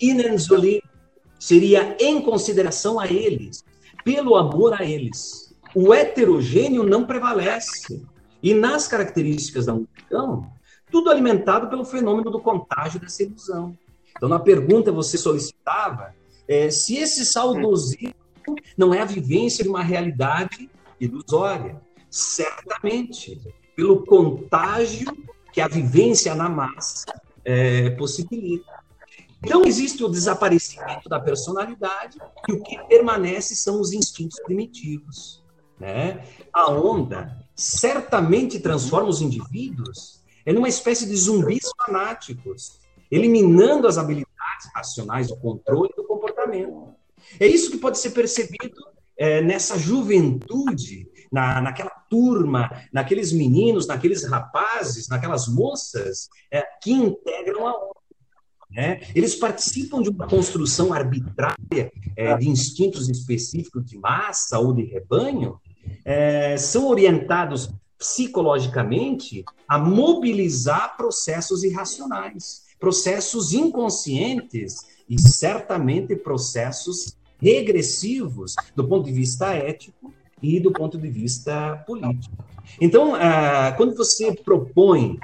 seria em consideração a eles, pelo amor a eles o heterogêneo não prevalece. E nas características da multidão, tudo alimentado pelo fenômeno do contágio dessa ilusão. Então, na pergunta você solicitava é, se esse saudosismo não é a vivência de uma realidade ilusória. Certamente. pelo contágio que a vivência na massa é, possibilita. Então, existe o desaparecimento da personalidade e o que permanece são os instintos primitivos. Né? A onda certamente transforma os indivíduos em uma espécie de zumbis fanáticos, eliminando as habilidades racionais do controle do comportamento. É isso que pode ser percebido é, nessa juventude, na, naquela turma, naqueles meninos, naqueles rapazes, naquelas moças é, que integram a onda. Né? Eles participam de uma construção arbitrária é, de instintos específicos de massa ou de rebanho, é, são orientados psicologicamente a mobilizar processos irracionais, processos inconscientes e certamente processos regressivos do ponto de vista ético e do ponto de vista político. Então, ah, quando você propõe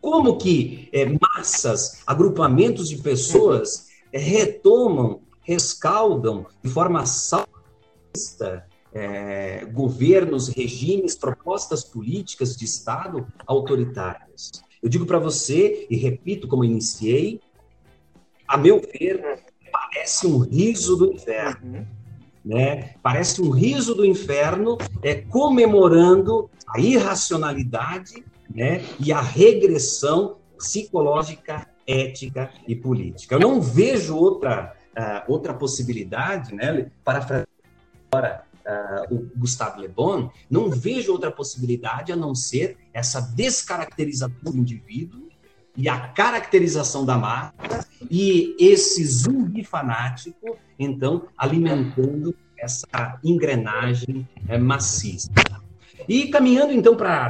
como que é, massas, agrupamentos de pessoas é, retomam, rescaldam de forma salvista é, governos, regimes, propostas políticas de Estado autoritárias. Eu digo para você, e repito como iniciei, a meu ver, parece um riso do inferno. Uhum. Né? Parece um riso do inferno é, comemorando a irracionalidade né, e a regressão psicológica, ética e política. Eu não vejo outra, uh, outra possibilidade, né, para agora uh, o Gustavo Le Bon, não vejo outra possibilidade a não ser essa descaracterização do indivíduo e a caracterização da massa e esse zumbi fanático, então, alimentando essa engrenagem é, maciça. E caminhando, então, para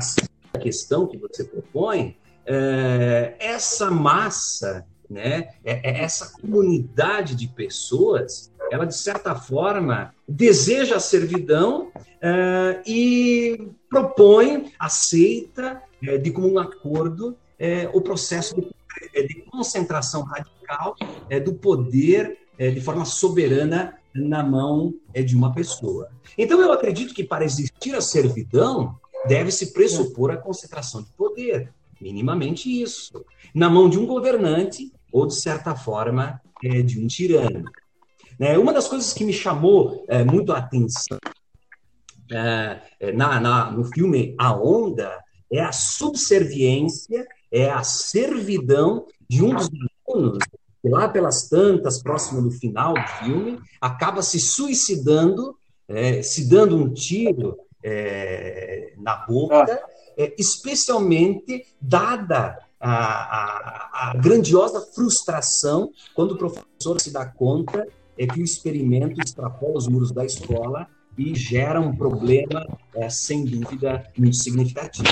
a questão que você propõe, é, essa massa, né, é, é essa comunidade de pessoas, ela, de certa forma, deseja a servidão é, e propõe, aceita, é, de comum acordo, é, o processo de, é, de concentração radical é, do poder é, de forma soberana na mão é, de uma pessoa. Então, eu acredito que para existir a servidão, deve-se pressupor a concentração de poder, minimamente isso, na mão de um governante ou, de certa forma, é, de um tirano. É, uma das coisas que me chamou muito a atenção na, na, no filme A Onda é a subserviência é a servidão de um dos alunos, que lá pelas tantas, próximo do final do filme, acaba se suicidando, é, se dando um tiro é, na boca, é, especialmente dada a, a, a, grandiosa frustração quando o professor se dá conta é que o experimento extrapola os muros da escola e gera um problema, é, sem dúvida, muito significativo.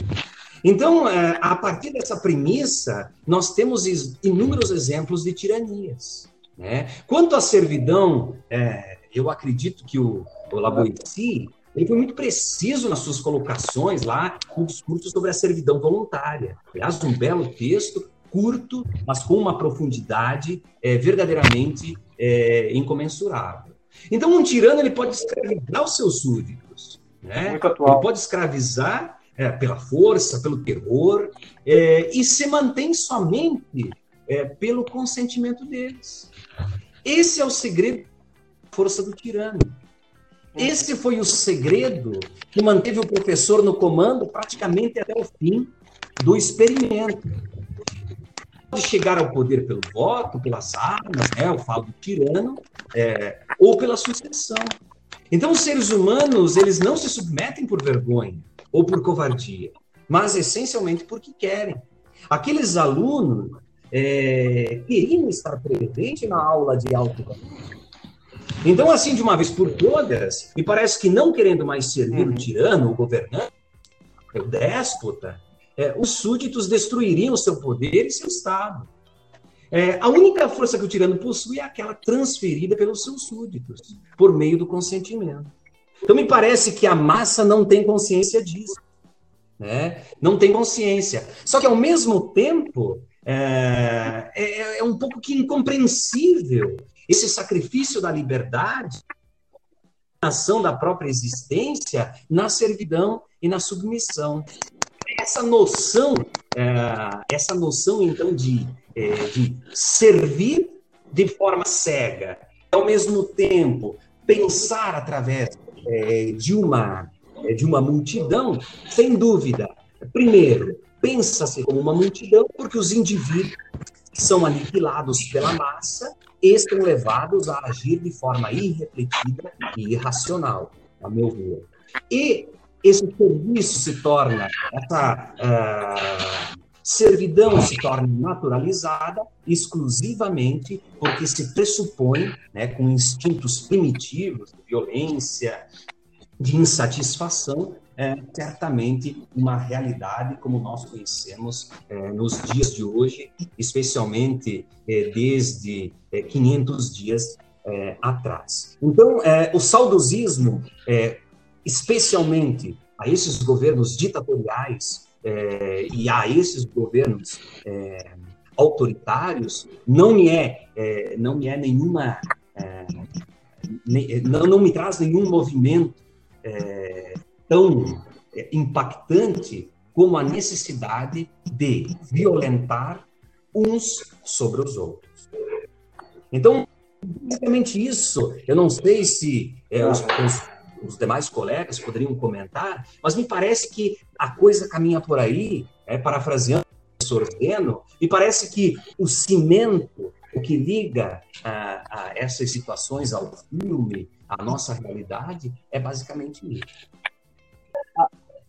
Então, é, a partir dessa premissa, nós temos inúmeros exemplos de tiranias. Né? Quanto à servidão, é, eu acredito que o, o Laboissi ele foi muito preciso nas suas colocações lá no discurso sobre a servidão voluntária. Aliás, um belo texto, curto, mas com uma profundidade é, verdadeiramente é, incomensurável. Então, um tirano ele pode escravizar os seus súditos. Né? Ele pode escravizar é, pela força, pelo terror, é, e se mantém somente é, pelo consentimento deles. Esse é o segredo da força do tirano. Esse foi o segredo que manteve o professor no comando praticamente até o fim do experimento. Pode chegar ao poder pelo voto, pelas armas, né, eu falo do tirano, é, ou pela sucessão. Então, os seres humanos, eles não se submetem por vergonha ou por covardia, mas essencialmente porque querem. Aqueles alunos é, queriam estar presentes na aula de alto Então, assim, de uma vez por todas, me parece que não querendo mais servir uhum. o tirano, o governante, o déspota, é, os súditos destruiriam o seu poder e seu Estado. É, a única força que o tirano possui é aquela transferida pelos seus súditos, por meio do consentimento. Então, me parece que a massa não tem consciência disso. Né? Não tem consciência. Só que, ao mesmo tempo, é, é, é um pouco que incompreensível esse sacrifício da liberdade, a ação da própria existência na servidão e na submissão. essa noção, é, essa noção então de, é, de servir de forma cega, ao mesmo tempo pensar através é, de uma é, de uma multidão, sem dúvida. Primeiro, pensa-se como uma multidão porque os indivíduos são aniquilados pela massa e são levados a agir de forma irrefletida e irracional, a meu ver. E esse serviço se torna, essa uh, servidão se torna naturalizada exclusivamente porque se pressupõe, né, com instintos primitivos de violência, de insatisfação, é certamente uma realidade como nós conhecemos é, nos dias de hoje, especialmente é, desde é, 500 dias é, atrás. Então, é, o saudosismo, é, especialmente a esses governos ditatoriais e a esses governos autoritários, não me é, não me é nenhuma não, não me traz nenhum movimento é, tão é, impactante como a necessidade de violentar uns sobre os outros. Então, basicamente isso. Eu não sei se é, os, os, os, demais colegas poderiam comentar, mas me parece que a coisa caminha por aí, é, parafraseando o professor Zeno, me parece que o cimento, o que liga a, a essas situações ao filme, a nossa realidade é basicamente isso.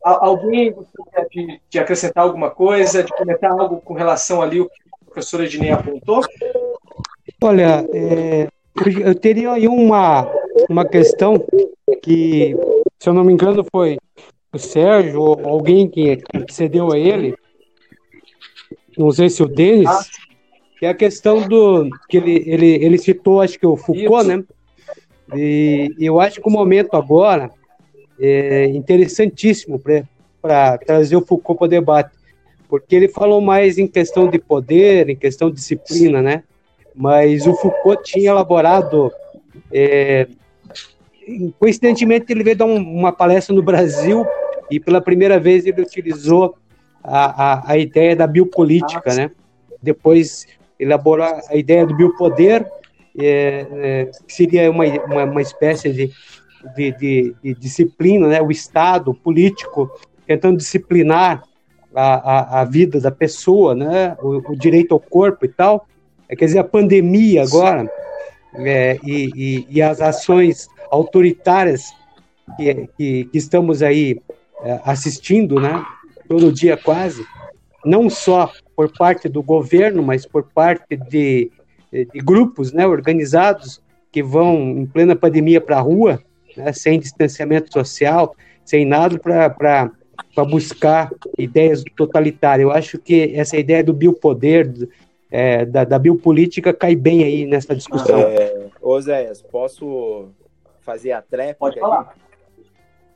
Alguém gostaria de, de, acrescentar alguma coisa, de comentar algo com relação ali o que a professora Ednei apontou? Olha, é, eu teria aí uma, uma questão que, se eu não me engano, foi o Sérgio ou alguém que, que cedeu a ele, não sei se o Denis, ah. que é a questão do que ele, ele, ele citou, acho que o Foucault, né? E eu acho que o momento agora é interessantíssimo para trazer o Foucault para o debate, porque ele falou mais em questão de poder, em questão de disciplina, né? Mas o Foucault tinha elaborado. É, coincidentemente, ele veio dar um, uma palestra no Brasil e pela primeira vez ele utilizou a, a, a ideia da biopolítica, né? Depois elaborou a ideia do biopoder é, é, seria uma, uma, uma espécie de, de, de, de, disciplina, né? o Estado político tentando disciplinar a, a, a vida da pessoa, né? O, o, direito ao corpo e tal. É, quer dizer, a pandemia agora é, e, e, e, as ações autoritárias que, que, que estamos aí assistindo, né? todo dia quase, não só por parte do governo, mas por parte de de grupos né, organizados que vão em plena pandemia para a rua, né, sem distanciamento social, sem nada para buscar ideias totalitárias. Eu acho que essa ideia do biopoder, é, da, da biopolítica, cai bem aí nessa discussão. É, Oséias, posso fazer a tréplica? Pode falar.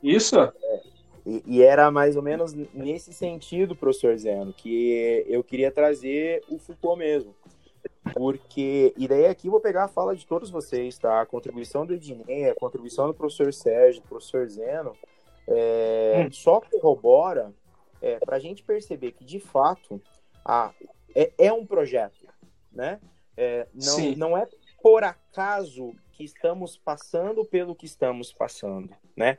Isso? É, e, e, era mais ou menos nesse sentido, professor Zeno, que eu queria trazer o Foucault mesmo. Porque, e daí aqui vou pegar a fala de todos vocês, tá? A contribuição do Ednei, a contribuição do professor Sérgio, do professor Zeno, é, hum. só corrobora é, para a gente perceber que, de fato, a, é, é um projeto, né? É, não, não é por acaso que estamos passando pelo que estamos passando, né?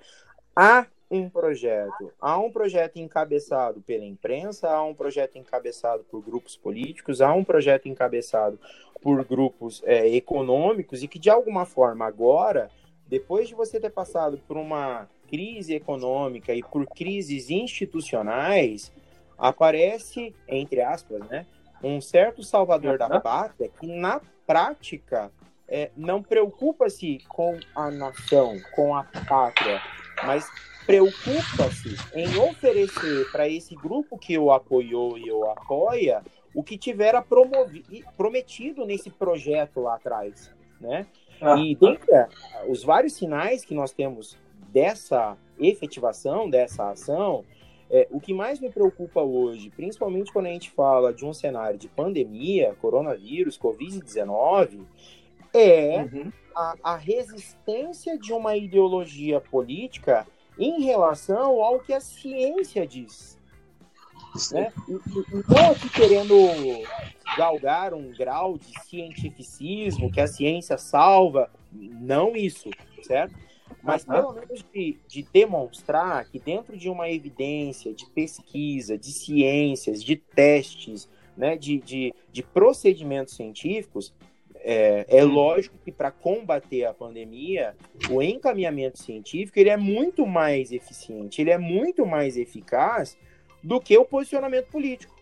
Há um projeto. Há um projeto encabeçado pela imprensa, há um projeto encabeçado por grupos políticos, há um projeto encabeçado por grupos é, econômicos e que, de alguma forma, agora, depois de você ter passado por uma crise econômica e por crises institucionais, aparece, entre aspas, né, um certo salvador da pátria que, na prática, é, não preocupa-se com a nação, com a pátria, mas preocupa-se em oferecer para esse grupo que o apoiou e o apoia o que tivera prometido nesse projeto lá atrás, né? Ah. E dentre os vários sinais que nós temos dessa efetivação, dessa ação, é, o que mais me preocupa hoje, principalmente quando a gente fala de um cenário de pandemia, coronavírus, Covid-19, é uhum. a, a resistência de uma ideologia política em relação ao que a ciência diz. Né? E, e, não aqui querendo galgar um grau de cientificismo, que a ciência salva, não isso, certo? Mas pelo menos de, de, demonstrar que dentro de uma evidência de pesquisa, de ciências, de testes, né, de, de, de procedimentos científicos, é, é lógico que para combater a pandemia, o encaminhamento científico ele é muito mais eficiente, ele é muito mais eficaz do que o posicionamento político.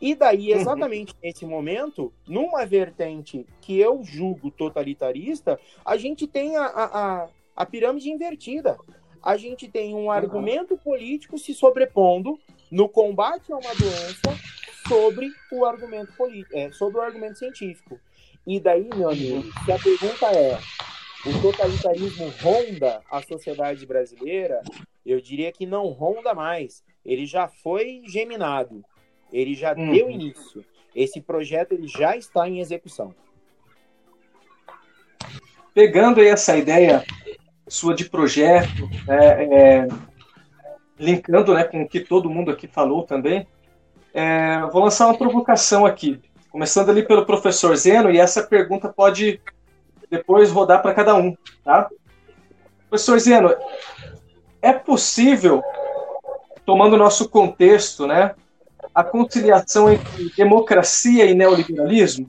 E daí, uhum. exatamente uhum. nesse momento, numa vertente que eu julgo totalitarista, a gente tem a, a, a pirâmide invertida. A gente tem um argumento político se sobrepondo no combate a uma doença sobre o argumento é, sobre o argumento científico. E daí, meu amigo, se a pergunta é o totalitarismo ronda a sociedade brasileira, eu diria que não ronda mais. Ele já foi geminado. Ele já uhum. deu início. Esse projeto ele já está em execução. Pegando aí essa ideia sua de projeto, é, é, linkando né, com o que todo mundo aqui falou também, é, vou lançar uma provocação aqui, começando ali pelo professor Zeno, e essa pergunta pode depois rodar para cada um. Tá? Professor Zeno, é possível, tomando o nosso contexto, né, a conciliação entre democracia e neoliberalismo?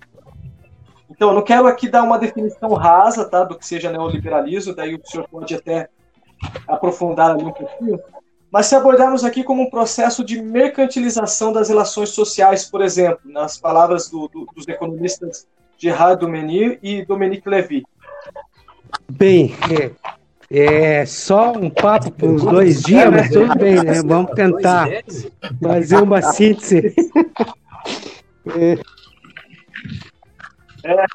Então, eu não quero aqui dar uma definição rasa tá, do que seja neoliberalismo, daí o senhor pode até aprofundar ali um pouquinho. Mas se abordarmos aqui como um processo de mercantilização das relações sociais, por exemplo, nas palavras do, do, dos economistas Gerard Domenier e Dominique Levy. Bem, é, é só um papo por uns dois dias, mas tudo bem, né? Vamos tentar fazer uma síntese. É. É,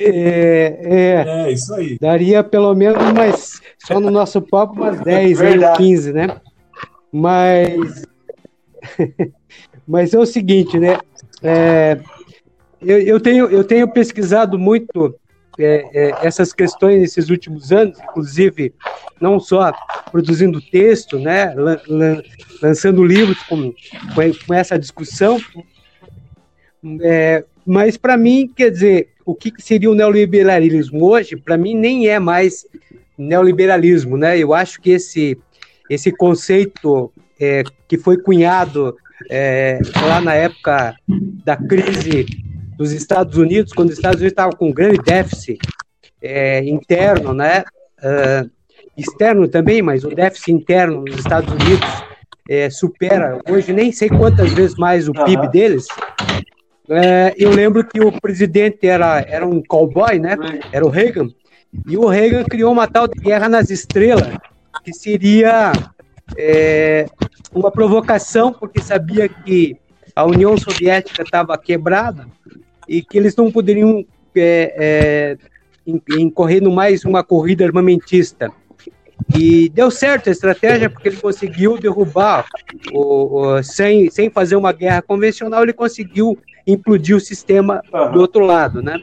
é, é, isso aí. Daria pelo menos umas, só no nosso papo, umas 10, aí, 15, né? Mas, mas é o seguinte, né? É, eu, eu, tenho, eu tenho pesquisado muito é, é, essas questões nesses últimos anos, inclusive não só produzindo texto, né, lançando livros com, com essa discussão, é, mas para mim, quer dizer, o que seria o neoliberalismo hoje, para mim nem é mais neoliberalismo, né? Eu acho que esse esse conceito é, que foi cunhado é, lá na época da crise dos Estados Unidos, quando os Estados Unidos estavam com um grande déficit é, interno, né? Uh, externo também, mas o déficit interno nos Estados Unidos é, supera hoje nem sei quantas vezes mais o PIB deles. É, eu lembro que o presidente era, era um cowboy, né? Era o Reagan. E o Reagan criou uma tal de guerra nas estrelas, que seria é, uma provocação, porque sabia que a União Soviética estava quebrada e que eles não poderiam é, é, mais uma corrida armamentista. E deu certo a estratégia porque ele conseguiu derrubar, o, o, sem, sem fazer uma guerra convencional, ele conseguiu implodir o sistema uhum. do outro lado, né?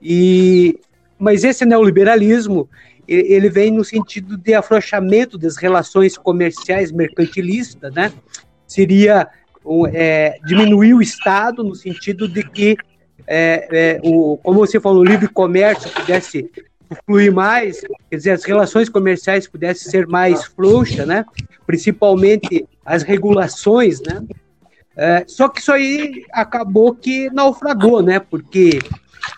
E, mas esse neoliberalismo, ele vem no sentido de afrouxamento das relações comerciais mercantilistas, né? Seria é, diminuir o Estado no sentido de que, é, é, o, como você falou, o livre comércio pudesse fluir mais, quer dizer, as relações comerciais pudessem ser mais frouxas, né? Principalmente as regulações, né? É, só que isso aí acabou que naufragou, né? Porque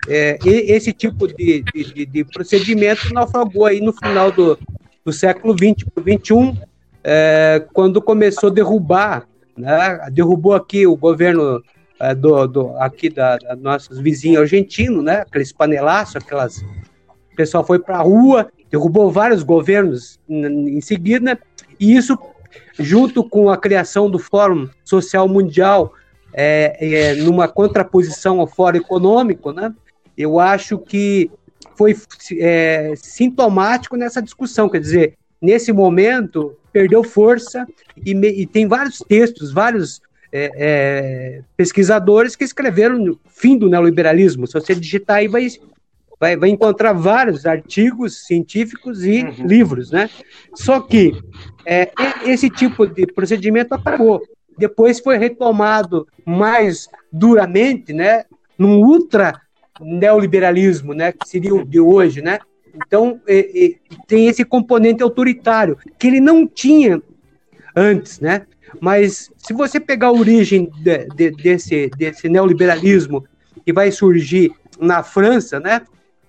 é, esse tipo de, de, de, procedimento naufragou aí no final do, do século XX XXI, é, quando começou a derrubar, né? derrubou aqui o governo é, do, do, aqui da, da nossos vizinhos argentinos, né? aqueles panelaços, aquelas... o pessoal foi para a rua, derrubou vários governos em seguida, e isso junto com a criação do Fórum Social Mundial, é, é, numa contraposição ao Fórum Econômico, né? eu acho que foi é, sintomático nessa discussão. Quer dizer, nesse momento, perdeu força e, me, e tem vários textos, vários é, é, pesquisadores que escreveram fim do neoliberalismo. Se você digitar aí, vai, vai, vai encontrar vários artigos científicos e uhum. livros, né? Só que é, esse tipo de procedimento acabou. depois foi retomado mais duramente, né, num ultra neoliberalismo, né, que seria o de hoje, né? Então, é, é, tem esse componente autoritário que ele não tinha antes, né? Mas se você pegar a origem de, de, desse, desse neoliberalismo que vai surgir na França, né?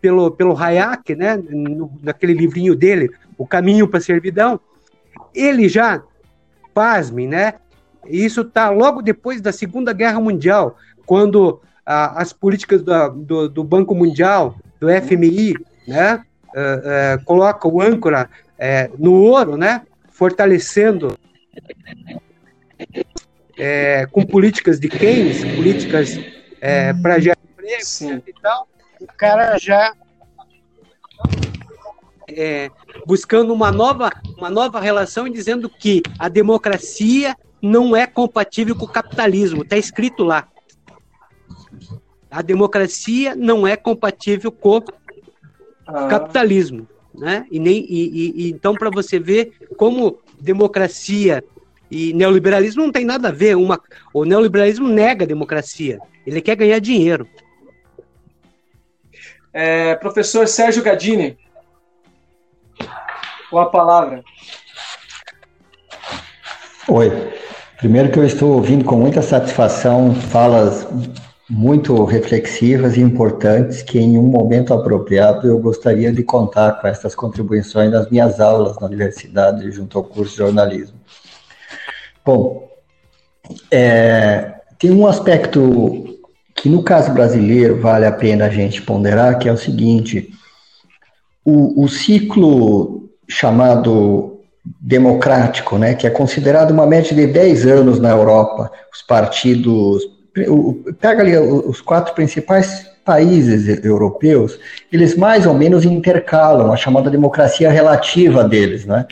Pelo, pelo Hayek, né? No, naquele livrinho dele, O Caminho para a Servidão, ele já, pasme, né? Isso está logo depois da Segunda Guerra Mundial, quando a, as políticas da, do, do, Banco Mundial, do FMI, né? Uh, uh, coloca o âncora uh, no ouro, né? Fortalecendo é, com políticas de Keynes, políticas é, para gerar emprego e tal, o cara já é, buscando uma nova, uma nova relação e dizendo que a democracia não é compatível com o capitalismo. Está escrito lá. A democracia não é compatível com o ah. capitalismo. Né? E nem, e, e, então, para você ver como democracia e neoliberalismo não tem nada a ver. Uma, o neoliberalismo nega a democracia. Ele quer ganhar dinheiro. É, professor Sérgio Gadini, com a palavra. Oi. Primeiro que eu estou ouvindo com muita satisfação falas muito reflexivas e importantes que em um momento apropriado eu gostaria de contar com essas contribuições nas minhas aulas na universidade junto ao curso de jornalismo. Bom, é, tem um aspecto que no caso brasileiro vale a pena a gente ponderar, que é o seguinte: o, o ciclo chamado democrático, né, que é considerado uma média de 10 anos na Europa, os partidos. Pega ali os quatro principais países europeus, eles mais ou menos intercalam a chamada democracia relativa deles, né?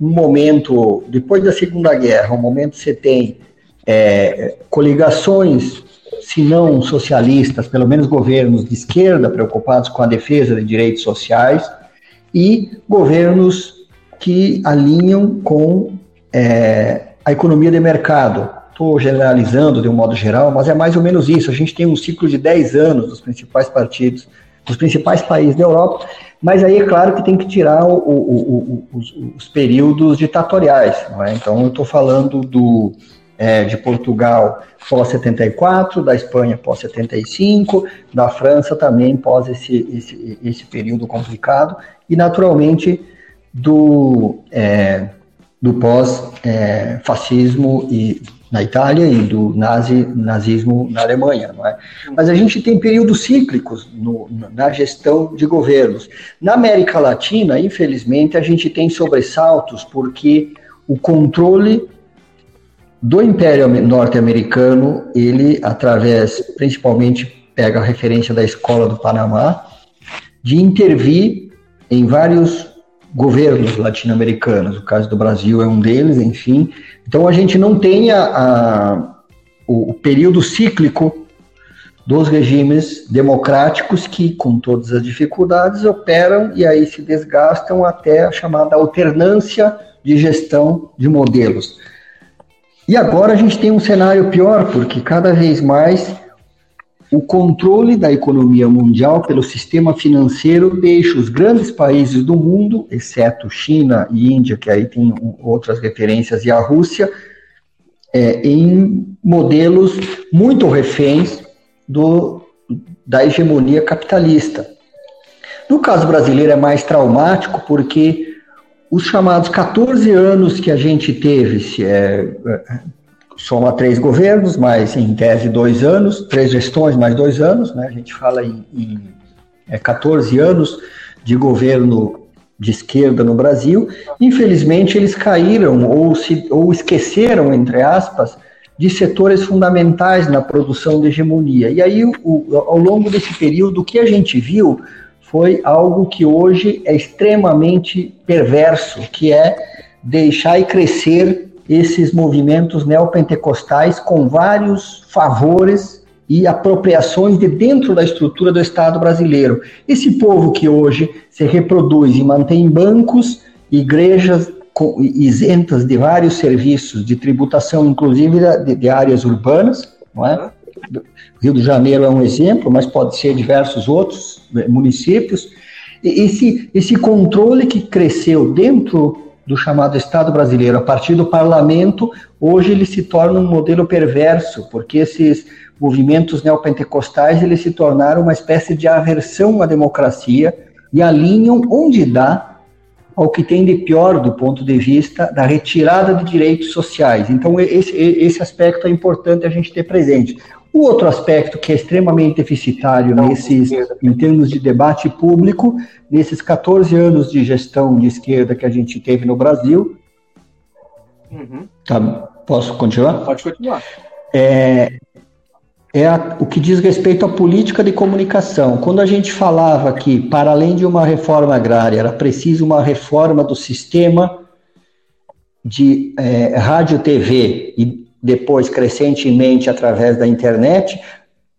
um momento, depois da Segunda Guerra, um momento você tem é, coligações, se não socialistas, pelo menos governos de esquerda preocupados com a defesa de direitos sociais, e governos que alinham com é, a economia de mercado. Estou generalizando de um modo geral, mas é mais ou menos isso. A gente tem um ciclo de 10 anos dos principais partidos, dos principais países da Europa, mas aí é claro que tem que tirar o, o, o, os, os, períodos ditatoriais. É? Então, eu estou falando do, é, de Portugal pós-74, da Espanha pós-75, da França também pós esse, esse, esse período complicado, e naturalmente do, é, do pós-fascismo é, na Itália e do nazi, nazismo na Alemanha, não é? Mas a gente tem períodos cíclicos no, na gestão de governos. Na América Latina, infelizmente, a gente tem sobressaltos porque o controle do Império Norte-Americano, ele, através, principalmente, pega a referência da Escola do Panamá, de intervir em vários governos latino-americanos. O caso do Brasil é um deles, enfim. Então a gente não tem a, a, o, o período cíclico dos regimes democráticos que, com todas as dificuldades, operam e aí se desgastam até a chamada alternância de gestão de modelos. E agora a gente tem um cenário pior, porque cada vez mais o controle da economia mundial pelo sistema financeiro deixa os grandes países do mundo, exceto China e Índia, que aí tem outras referências, e a Rússia, é, em modelos muito reféns do, da hegemonia capitalista. No caso brasileiro é mais traumático porque os chamados 14 anos que a gente teve, se é, soma três governos, mais em tese dois anos, três gestões mais dois anos, né? a gente fala em, em é, 14 anos de governo de esquerda no Brasil. Infelizmente, eles caíram ou, se, ou esqueceram, entre aspas, de setores fundamentais na produção de hegemonia. E aí, o, ao longo desse período, o que a gente viu foi algo que hoje é extremamente perverso, que é deixar e crescer esses movimentos neopentecostais com vários favores e apropriações de dentro da estrutura do Estado brasileiro. Esse povo que hoje se reproduz e mantém bancos, igrejas isentas de vários serviços de tributação, inclusive de, áreas urbanas, não é? Rio de Janeiro é um exemplo, mas pode ser diversos outros né, municípios. Esse, esse controle que cresceu dentro do chamado Estado brasileiro a partir do parlamento, hoje ele se torna um modelo perverso, porque esses movimentos neopentecostais eles se tornaram uma espécie de aversão à democracia e alinham onde dá ao que tem de pior do ponto de vista da retirada de direitos sociais. Então, esse, esse aspecto é importante a gente ter presente. O outro aspecto que é extremamente deficitário nesses, em termos de debate público, nesses 14 anos de gestão de esquerda que a gente teve no Brasil. Uhum. Tá, posso continuar? Pode continuar. É, é a, o que diz respeito à política de comunicação. Quando a gente falava que, para além de uma reforma agrária, era preciso uma reforma do sistema de é, rádio, TV e depois crescentemente através da internet,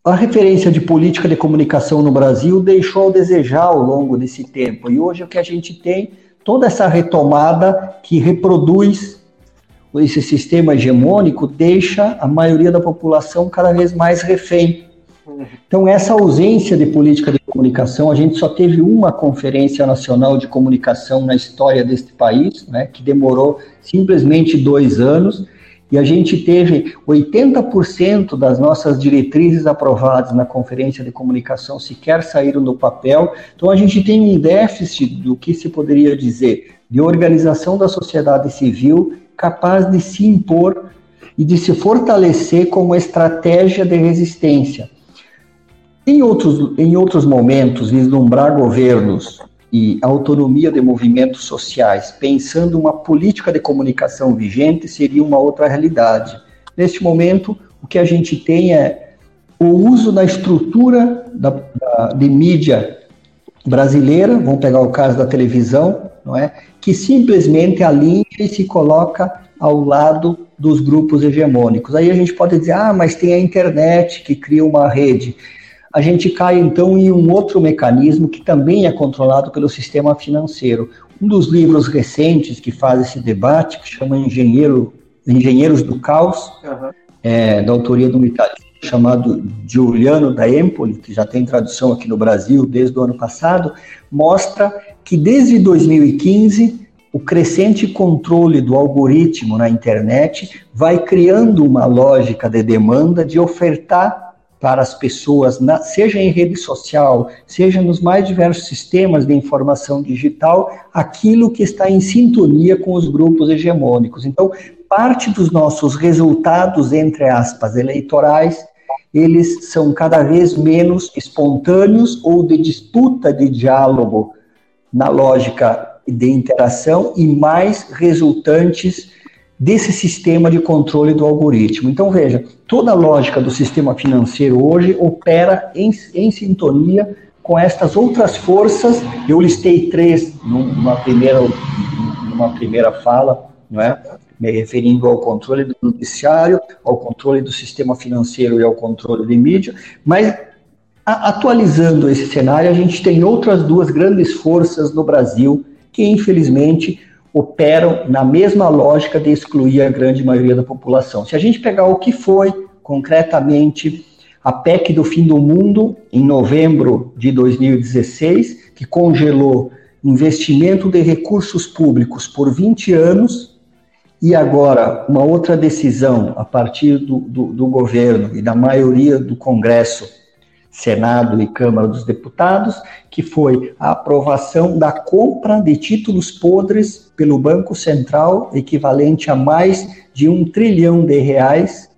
a referência de política de comunicação no Brasil deixou a desejar ao longo desse tempo. E hoje o que a gente tem, toda essa retomada que reproduz esse sistema hegemônico deixa a maioria da população cada vez mais refém. Então, essa ausência de política de comunicação, a gente só teve uma conferência nacional de comunicação na história deste país, né, que demorou simplesmente dois anos, e a gente teve 80% das nossas diretrizes aprovadas na conferência de comunicação sequer saíram do papel. Então, a gente tem um déficit do que se poderia dizer de organização da sociedade civil capaz de se impor e de se fortalecer como estratégia de resistência. Em outros, em outros momentos, vislumbrar governos e autonomia de movimentos sociais, pensando uma política de comunicação vigente, seria uma outra realidade. Neste momento, o que a gente tem é o uso da estrutura da, da, de mídia brasileira, vamos pegar o caso da televisão, não é? que simplesmente alinha e se coloca ao lado dos grupos hegemônicos. Aí a gente pode dizer, ah, mas tem a internet que cria uma rede. A gente cai então em um outro mecanismo que também é controlado pelo sistema financeiro. Um dos livros recentes que faz esse debate, que chama Engenheiro, Engenheiros do Caos, uhum. é, da autoria de um italiano chamado Giuliano da Empoli, que já tem tradução aqui no Brasil desde o ano passado, mostra que desde 2015 o crescente controle do algoritmo na internet vai criando uma lógica de demanda de ofertar para as pessoas, na, seja em rede social, seja nos mais diversos sistemas de informação digital, aquilo que está em sintonia com os grupos hegemônicos. Então, parte dos nossos resultados, entre aspas, eleitorais, eles são cada vez menos espontâneos ou de disputa de diálogo na lógica de interação e mais resultantes desse sistema de controle do algoritmo. Então, veja, toda a lógica do sistema financeiro hoje opera em, em sintonia com estas outras forças. Eu listei três numa primeira, numa primeira fala, não é? me referindo ao controle do judiciário, ao controle do sistema financeiro e ao controle de mídia, mas a, atualizando esse cenário, a gente tem outras duas grandes forças no Brasil que, infelizmente, operam na mesma lógica de excluir a grande maioria da população. Se a gente pegar o que foi concretamente a PEC do fim do mundo, em novembro de 2016, que congelou investimento de recursos públicos por 20 anos, e agora, uma outra decisão a partir do, do, do, governo e da maioria do Congresso, Senado e Câmara dos Deputados, que foi a aprovação da compra de títulos podres pelo Banco Central, equivalente a mais de um trilhão de reais,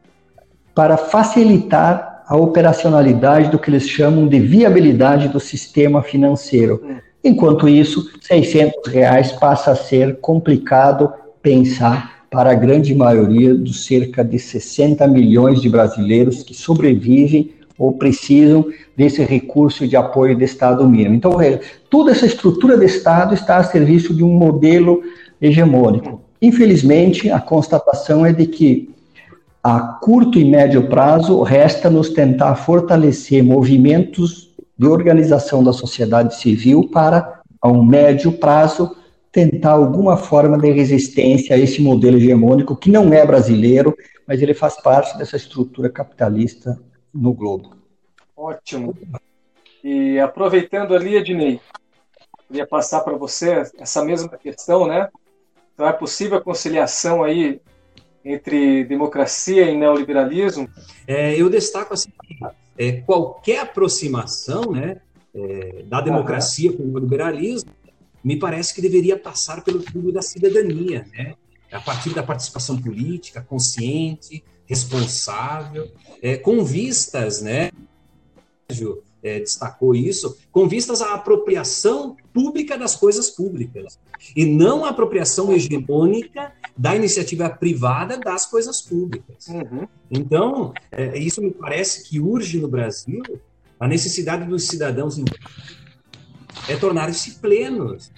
para facilitar a operacionalidade do que eles chamam de viabilidade do sistema financeiro. Enquanto isso, 600 reais passa a ser complicado pensar para a grande maioria dos cerca de 60 milhões de brasileiros que sobrevivem ou precisam desse recurso de apoio do Estado mínimo. Então, toda essa estrutura de Estado está a serviço de um modelo hegemônico. Infelizmente, a constatação é de que a curto e médio prazo resta-nos tentar fortalecer movimentos de organização da sociedade civil para, a um médio prazo, tentar alguma forma de resistência a esse modelo hegemônico que não é brasileiro, mas ele faz parte dessa estrutura capitalista no globo. Ótimo. E aproveitando ali, Ednei, queria passar para você essa mesma questão, né? Então é possível a conciliação aí entre democracia e neoliberalismo? É, eu destaco assim, é, qualquer aproximação, né, é, da democracia uhum. com o neoliberalismo, me parece que deveria passar pelo clube da cidadania, né? a partir da participação política, consciente, responsável, é, com vistas, né? É, destacou isso, com vistas à apropriação pública das coisas públicas, e não a apropriação hegemônica da iniciativa privada das coisas públicas. Uhum. Então, é, isso me parece que urge no Brasil a necessidade dos cidadãos é tornar-se plenos.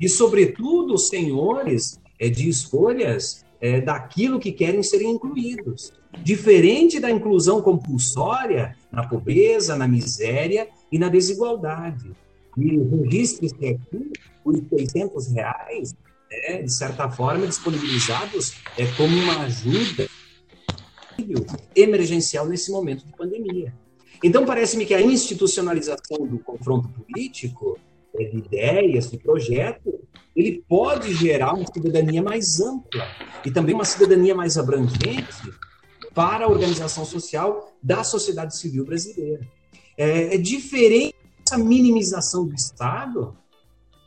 E, sobretudo, senhores é, de escolhas é, daquilo que querem serem incluídos. Diferente da inclusão compulsória na pobreza, na miséria e na desigualdade. E registre-se aqui os 600 reais, é, de certa forma, disponibilizados é, como uma ajuda emergencial nesse momento de pandemia. Então, parece-me que a institucionalização do confronto político, é, de ideias, de projeto, ele pode gerar uma cidadania mais ampla e também uma cidadania mais abrangente para a organização social da sociedade civil brasileira. É, é diferente essa minimização do Estado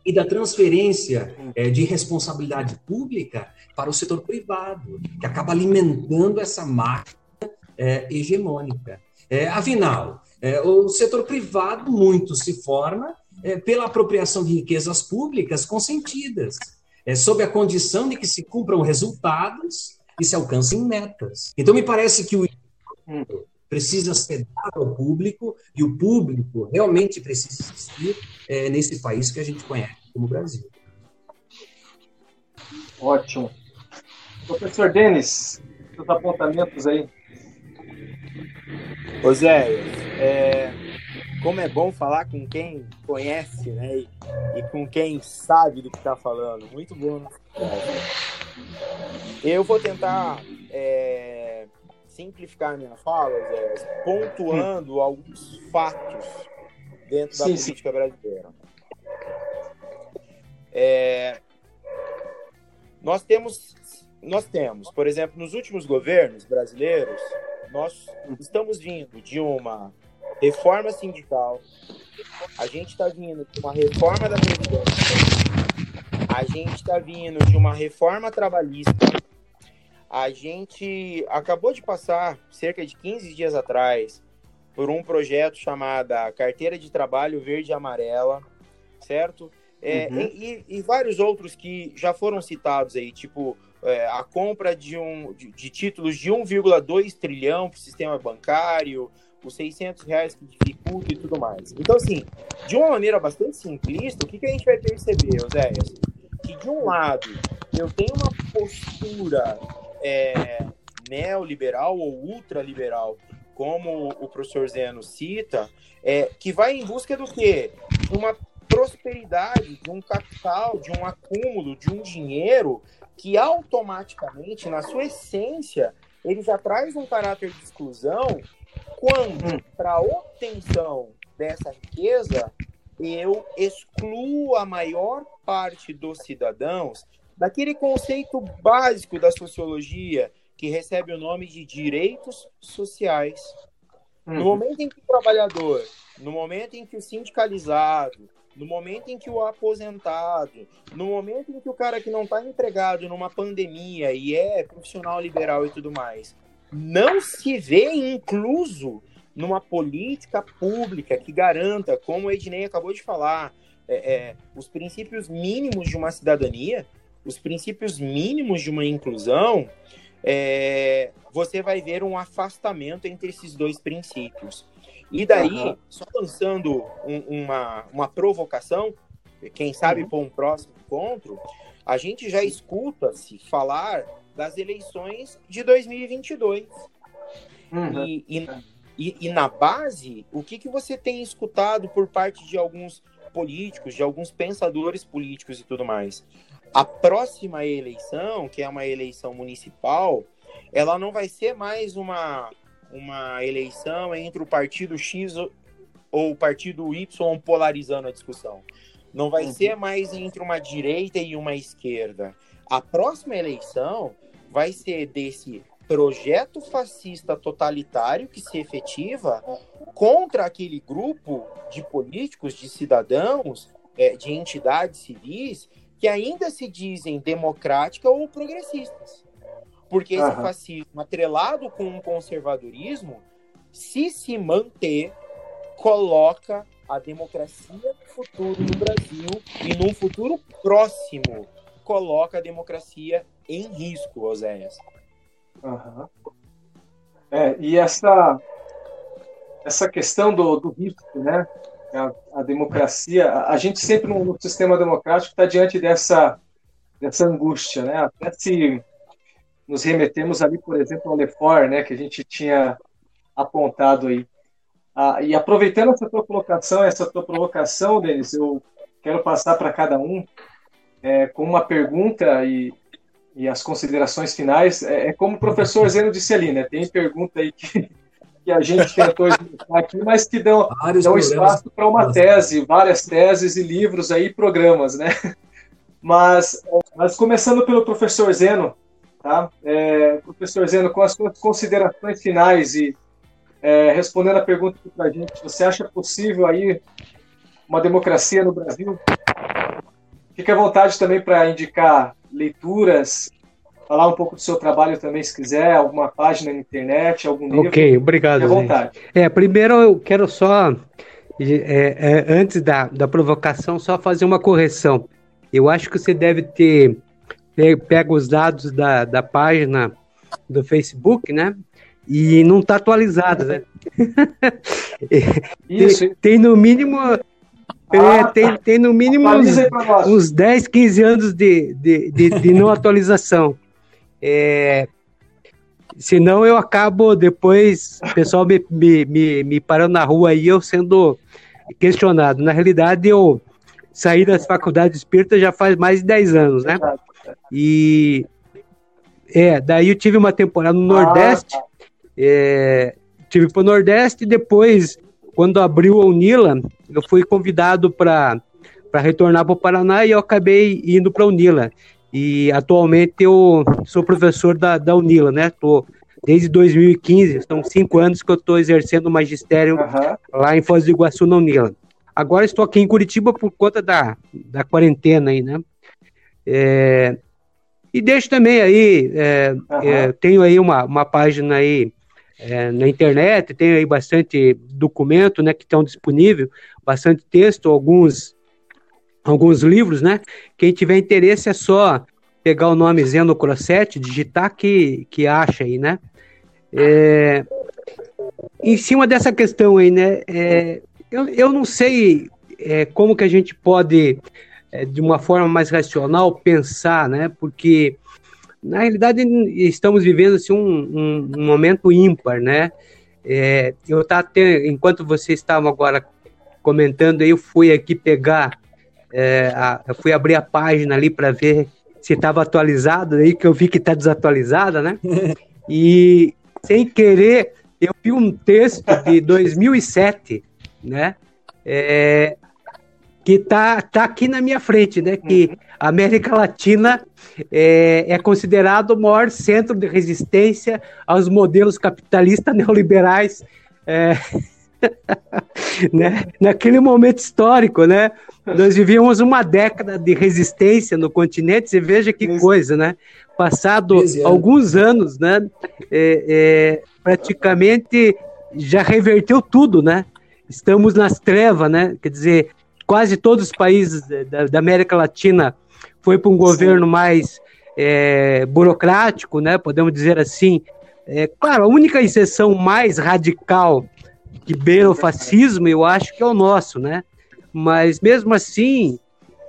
e da transferência é, de responsabilidade pública para o setor privado, que acaba alimentando essa máquina é, hegemônica. É, afinal, é, o setor privado muito se forma é, pela apropriação de riquezas públicas consentidas, é, sob a condição de que se cumpram resultados e se alcancem metas. Então, me parece que o precisa ser dado ao público e o público realmente precisa existir é, nesse país que a gente conhece como Brasil. Ótimo. Professor Denis, seus apontamentos aí. Ô Zé, é, como é bom falar com quem conhece, né? E, e com quem sabe do que está falando. Muito bom. Eu vou tentar é, simplificar minha fala, Zé, pontuando hum. alguns fatos dentro da sim, política sim. brasileira. É, nós temos, nós temos, por exemplo, nos últimos governos brasileiros, nós estamos vindo de uma reforma sindical, a gente está vindo de uma reforma da Previdência, a gente está vindo de uma reforma trabalhista, a gente acabou de passar, cerca de 15 dias atrás, por um projeto chamado Carteira de Trabalho Verde e Amarela, certo? É, uhum. e, e, vários outros que já foram citados aí, tipo é, a compra de, um, de, de títulos de 1,2 trilhão para o sistema bancário, os 600 reais que dificulta e tudo mais. Então, assim, de uma maneira bastante simplista, o que, que a gente vai perceber, Oséias? Que, de um lado, eu tenho uma postura é, neoliberal ou ultraliberal, como o professor Zeno cita, é, que vai em busca do quê? De uma prosperidade, de um capital, de um acúmulo, de um dinheiro que automaticamente, na sua essência, ele já traz um caráter de exclusão quando, hum. para obtenção dessa riqueza, eu excluo a maior parte dos cidadãos daquele conceito básico da sociologia que recebe o nome de direitos sociais. No uhum. momento em que o trabalhador, no momento em que o sindicalizado, no momento em que o aposentado, no momento em que o cara que não está empregado numa pandemia e é profissional liberal e tudo mais, não se vê incluso numa política pública que garanta, como o Ednei acabou de falar, é, é, os princípios mínimos de uma cidadania, os princípios mínimos de uma inclusão, é, você vai ver um afastamento entre esses dois princípios. E daí, uhum. só lançando um, uma, uma provocação, quem sabe uhum. para um próximo encontro, a gente já escuta-se falar das eleições de 2022. Uhum. E, e, e, e, na base, o que, que você tem escutado por parte de alguns políticos, de alguns pensadores políticos e tudo mais? a próxima eleição, que é uma eleição municipal, ela não vai ser mais uma, uma eleição entre o partido X ou o partido Y polarizando a discussão. Não vai uhum. ser mais entre uma direita e uma esquerda. A próxima eleição vai ser desse projeto fascista totalitário que se efetiva contra aquele grupo de políticos, de cidadãos, é, de entidades civis que ainda se dizem democráticas ou progressistas. Porque esse uhum. fascismo atrelado com um conservadorismo, se se manter, coloca a democracia no futuro no Brasil e num futuro próximo coloca a democracia em risco, Oséias. Uhum. É, e essa, essa questão do, do risco, né? A, a democracia, a, a, gente sempre no, sistema democrático está diante dessa, dessa angústia, né? Até se nos remetemos ali, por exemplo, ao Lefort, né? Que a gente tinha apontado aí. Ah, e aproveitando essa tua colocação, essa tua provocação, Denis, eu quero passar para cada um é, com uma pergunta e, e as considerações finais. É, é, como o professor Zeno disse ali, né? Tem pergunta aí que, que a gente tentou aqui, mas que dão, dão espaço para uma tese, várias teses e livros aí, programas, né? Mas, mas começando pelo professor Zeno, tá? É, professor Zeno, com as suas considerações finais e é, respondendo a pergunta para a gente, você acha possível aí uma democracia no Brasil? Fique à vontade também para indicar leituras, falar um pouco do seu trabalho também, se quiser, alguma página na internet, algum livro. Ok, obrigado. Fique à vontade. É, primeiro eu quero só, é, é, antes da, da provocação, só fazer uma correção. Eu acho que você deve ter pego os dados da, da página do Facebook, né? E não está atualizado, né? Isso. tem, tem no mínimo ah, tem, tem no mínimo uns, uns 10, 15 anos de, de, de, de não atualização. É, senão eu acabo depois, o pessoal me, me, me, me parando na rua aí, eu sendo questionado. Na realidade, eu saí das faculdades espíritas já faz mais de 10 anos, né? E é, daí eu tive uma temporada no Nordeste, ah, tá. é, tive para o Nordeste e depois quando abriu a Unila, eu fui convidado para retornar para o Paraná e eu acabei indo para a Unila. E atualmente eu sou professor da, da Unila, né? Tô desde 2015, são cinco anos que eu estou exercendo o magistério uhum. lá em Foz do Iguaçu, na Unila. Agora estou aqui em Curitiba por conta da, da quarentena aí, né? É, e deixo também aí, é, uhum. é, tenho aí uma, uma página aí é, na internet, tem aí bastante documento, né, que estão disponíveis, bastante texto, alguns alguns livros, né? Quem tiver interesse é só pegar o nome Zeno Crossetti, digitar que, que acha aí, né? É, em cima dessa questão aí, né? É, eu, eu não sei é, como que a gente pode, é, de uma forma mais racional, pensar, né? Porque na realidade, estamos vivendo assim, um, um, momento ímpar, né? É, eu tá até, enquanto vocês estavam agora comentando, eu fui aqui pegar, é, a, eu fui abrir a página ali para ver se estava atualizado, aí que eu vi que está desatualizada, né? E sem querer, eu vi um texto de 2007, né? É, que está tá aqui na minha frente, né? Que a América Latina é, é considerado o maior centro de resistência aos modelos capitalistas neoliberais. É, né? Naquele momento histórico, né? Nós vivíamos uma década de resistência no continente. Você veja que coisa, né? Passado alguns anos, né? É, é, praticamente já reverteu tudo, né? Estamos nas trevas, né? Quer dizer, quase todos os países da, da América Latina foi para um governo mais é, burocrático, né? Podemos dizer assim. É, claro, a única exceção mais radical que beira o fascismo, eu acho que é o nosso, né? Mas mesmo assim,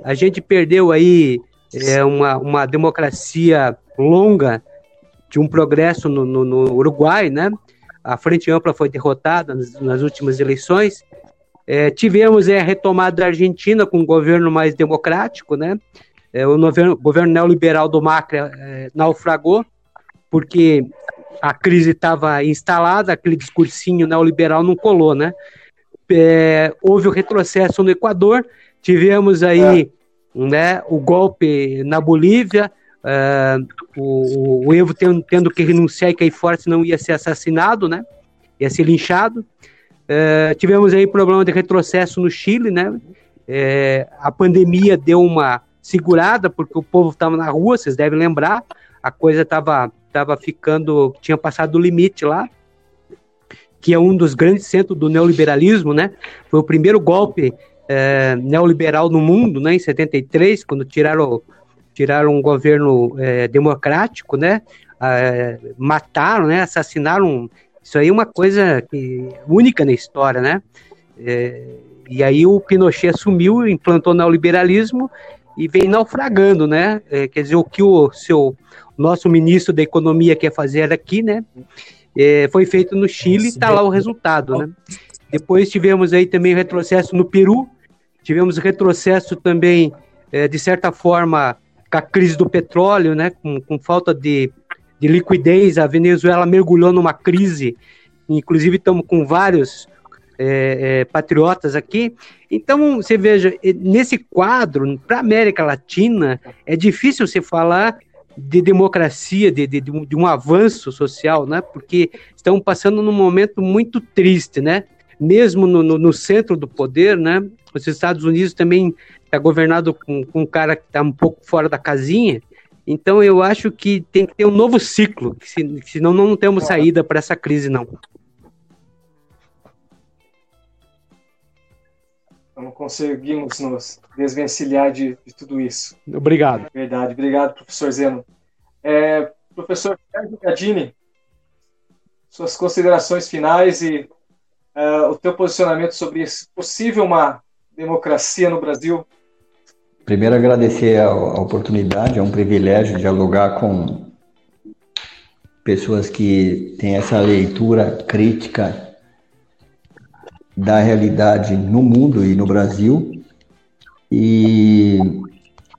a gente perdeu aí é, uma, uma democracia longa de um progresso no, no, no Uruguai, né? A Frente Ampla foi derrotada nas, nas últimas eleições é, tivemos é, a retomada da Argentina com um governo mais democrático, né? é, o governo, governo neoliberal do Macri é, naufragou, porque a crise estava instalada, aquele discursinho neoliberal não colou, né? É, houve o retrocesso no Equador, tivemos aí é. né, o golpe na Bolívia, o, o, Evo tendo, tendo, que renunciar e cair fora, senão ia ser assassinado, né? Ia ser linchado. É, tivemos aí problema de retrocesso no Chile, né? É, a pandemia deu uma segurada, porque o povo estava na rua, vocês devem lembrar, a coisa estava tava ficando, tinha passado o limite lá, que é um dos grandes centros do neoliberalismo, né? Foi o primeiro golpe é, neoliberal no mundo, né? Em 73, quando tiraram, tiraram um governo é, democrático, né? Mataram, né? Assassinaram. Isso aí é uma coisa que, única na história, né? É, e aí o Pinochet assumiu, implantou neoliberalismo e vem naufragando, né? É, quer dizer, o que o seu nosso ministro da Economia quer fazer aqui, né? É, foi feito no Chile, está lá o resultado, né? Depois tivemos aí também retrocesso no Peru, tivemos retrocesso também, é, de certa forma, com a crise do petróleo, né? Com, com falta de, de liquidez, a Venezuela mergulhou numa crise, inclusive estamos com vários é, é, patriotas aqui. Então, você veja, nesse quadro, para a América Latina, é difícil você falar de democracia, de, de, de, um avanço social, né? Porque estão passando num momento muito triste, né? Mesmo no, no, no centro do poder, né? Os Estados Unidos também está governado com, com um cara que está um pouco fora da casinha. Então eu acho que tem que ter um novo ciclo, senão não temos saída para essa crise, não. não conseguimos nos desvencilhar de, de tudo isso. Obrigado. Verdade. Obrigado, professor Zeno. É, professor Sérgio Gadini, suas considerações finais e uh, o teu posicionamento sobre se possível uma democracia no Brasil. Primeiro, agradecer a, a oportunidade, é um privilégio dialogar com pessoas que têm essa leitura crítica da realidade no mundo e no Brasil. E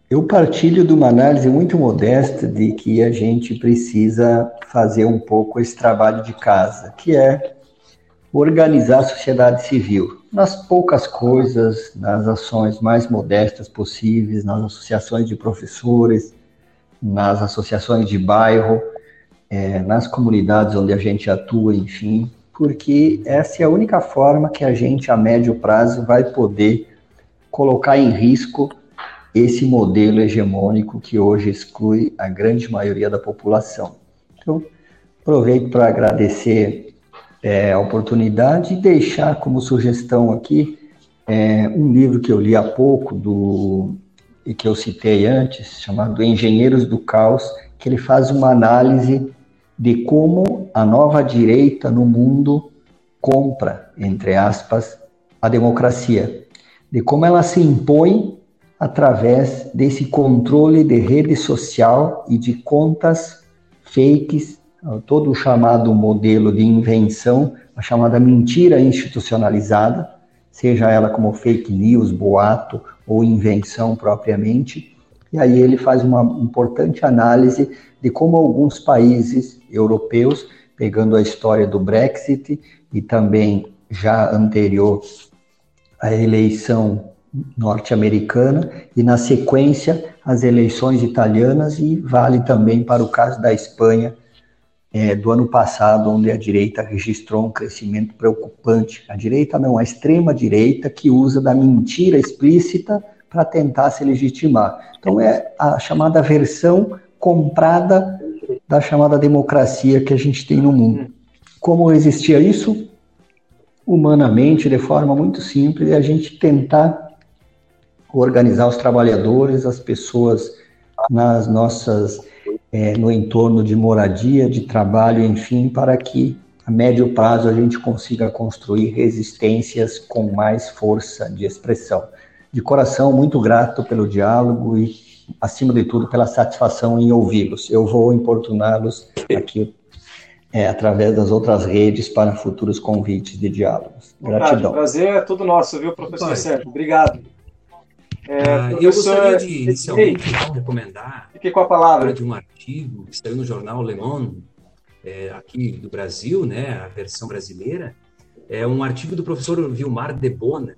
eu partilho de uma análise muito modesta de que a gente precisa fazer um pouco esse trabalho de casa, que é organizar a sociedade civil nas poucas coisas, nas ações mais modestas possíveis, nas associações de professores, nas associações de bairro, é, nas comunidades onde a gente atua, enfim, porque essa é a única forma que a gente, a médio prazo, vai poder colocar em risco esse modelo hegemônico que hoje exclui a grande maioria da população. Então, aproveito para agradecer é, a oportunidade e deixar como sugestão aqui é, um livro que eu li há pouco do e que eu citei antes, chamado Engenheiros do Caos, que ele faz uma análise de como a nova direita no mundo compra, entre aspas, a democracia, de como ela se impõe através desse controle de rede social e de contas fakes, todo o chamado modelo de invenção, a chamada mentira institucionalizada, seja ela como fake news, boato ou invenção propriamente. E aí ele faz uma importante análise de como alguns países europeus, pegando a história do Brexit e também já anterior à eleição norte-americana e na sequência as eleições italianas e vale também para o caso da Espanha é, do ano passado, onde a direita registrou um crescimento preocupante. A direita não, a extrema direita que usa da mentira explícita para tentar se legitimar. Então é a chamada versão comprada da chamada democracia que a gente tem no mundo. Como existia isso? Humanamente, de forma muito simples, é a gente tentar organizar os trabalhadores, as pessoas nas nossas é, no entorno de moradia, de trabalho, enfim, para que a médio prazo a gente consiga construir resistências com mais força de expressão. De coração, muito grato pelo diálogo e acima de tudo, pela satisfação em ouvi-los. Eu vou importuná-los aqui é, através das outras redes para futuros convites de diálogos. Gratidão. prazer é tudo nosso, viu, professor Sérgio? Obrigado. É, ah, eu gostaria de, inicialmente, então, recomendar Fique com a palavra. de um artigo que saiu no jornal Le Monde, é, aqui do Brasil, né, a versão brasileira, é um artigo do professor Vilmar de Bona,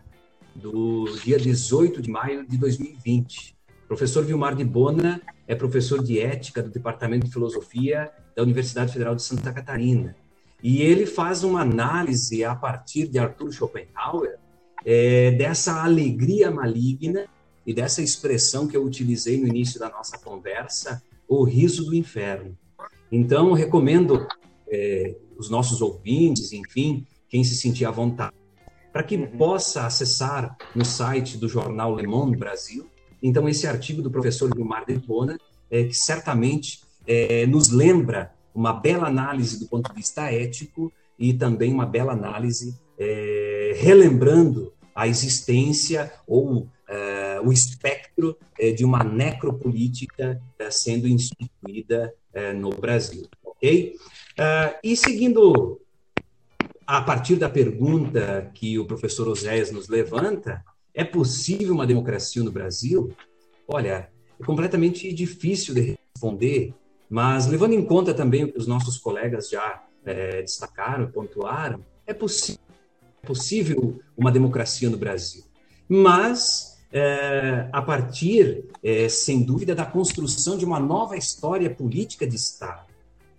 do dia 18 de maio de 2020. O professor Vilmar de Bona é professor de ética do Departamento de Filosofia da Universidade Federal de Santa Catarina. E ele faz uma análise a partir de Arthur Schopenhauer é, dessa alegria maligna e dessa expressão que eu utilizei no início da nossa conversa, o riso do inferno. Então, recomendo é, os nossos ouvintes, enfim, quem se sentir à vontade, para que uhum. possa acessar no site do jornal Le Monde Brasil, então, esse artigo do professor Gilmar de Bona, é, que certamente é, nos lembra uma bela análise do ponto de vista ético e também uma bela análise relembrando a existência ou o espectro é, de uma necropolítica é, sendo instituída no Brasil, ok? e seguindo a partir da pergunta que o professor Oséias nos levanta, é possível uma democracia no Brasil? Olha, é completamente difícil de responder mas, levando em conta também o que os nossos colegas já é, destacaram, pontuaram, é, é possível uma democracia no Brasil. Mas, é, a partir, é, sem dúvida, da construção de uma nova história política de Estado,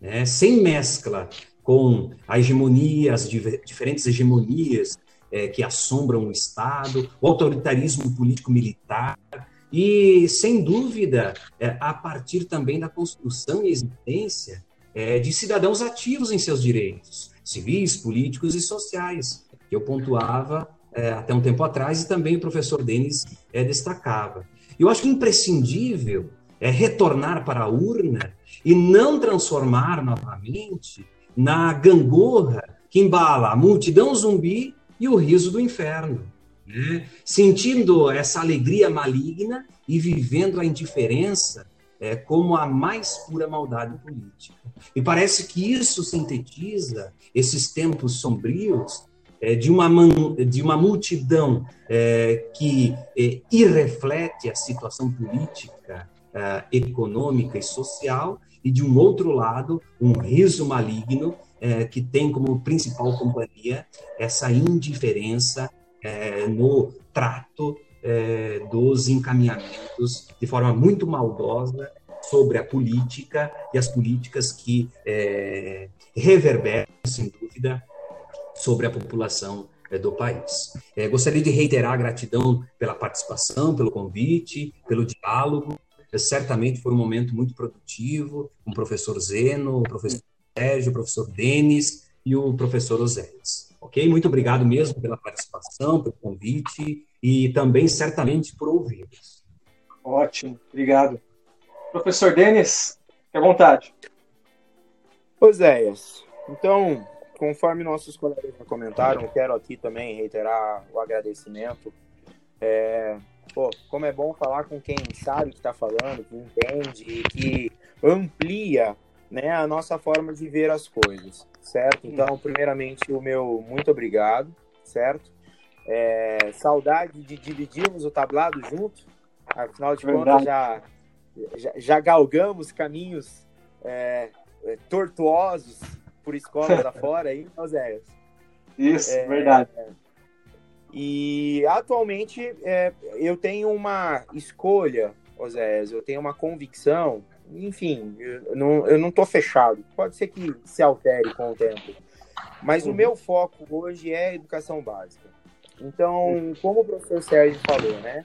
né? sem mescla com a hegemonia, as diferentes hegemonias é, que assombram o Estado, o autoritarismo político-militar, e, sem dúvida, a partir também da construção e existência de cidadãos ativos em seus direitos civis, políticos e sociais, que eu pontuava é, até um tempo atrás e também o professor Denis é, destacava. Eu acho imprescindível é retornar para a urna e não transformar novamente na gangorra que embala a multidão zumbi e o riso do inferno né? sentindo essa alegria maligna e vivendo a indiferença é, como a mais pura maldade política. E parece que isso sintetiza esses tempos sombrios é, de, uma man, de uma multidão é, que é, irreflete a situação política, é, econômica e social, e de um outro lado, um riso maligno é, que tem como principal companhia essa indiferença é, no trato é, dos encaminhamentos de forma muito maldosa sobre a política e as políticas que reverberam, sem dúvida, sobre a população é, do país. É, gostaria de reiterar a gratidão pela participação, pelo convite, pelo diálogo. É, certamente foi um momento muito produtivo com o professor Zeno, o professor Sérgio, o professor Denis e o professor Oséias. Ok? Muito obrigado mesmo pela participação, pelo convite e também, certamente, por ouvi-los. Ótimo, obrigado. Professor Denis, fique à vontade. Oséias, então, conforme nossos colegas já comentaram, quero aqui também reiterar o agradecimento. É, pô, como é bom falar com quem sabe o que está falando, que entende e que amplia né, a nossa forma de ver as coisas certo? Então, primeiramente, o meu muito obrigado, certo? É, saudade de dividirmos o tablado junto, afinal de Verdade. contas, já, já, já, galgamos caminhos é tortuosos por escolas afora aí, Oséias. Isso, é, verdade. E atualmente é, eu tenho uma escolha, Oséias, eu tenho uma convicção enfim, eu não, eu não tô fechado. Pode ser que se altere com o tempo. Mas uhum. o meu foco hoje é educação básica. Então, como o professor Sérgio falou, né?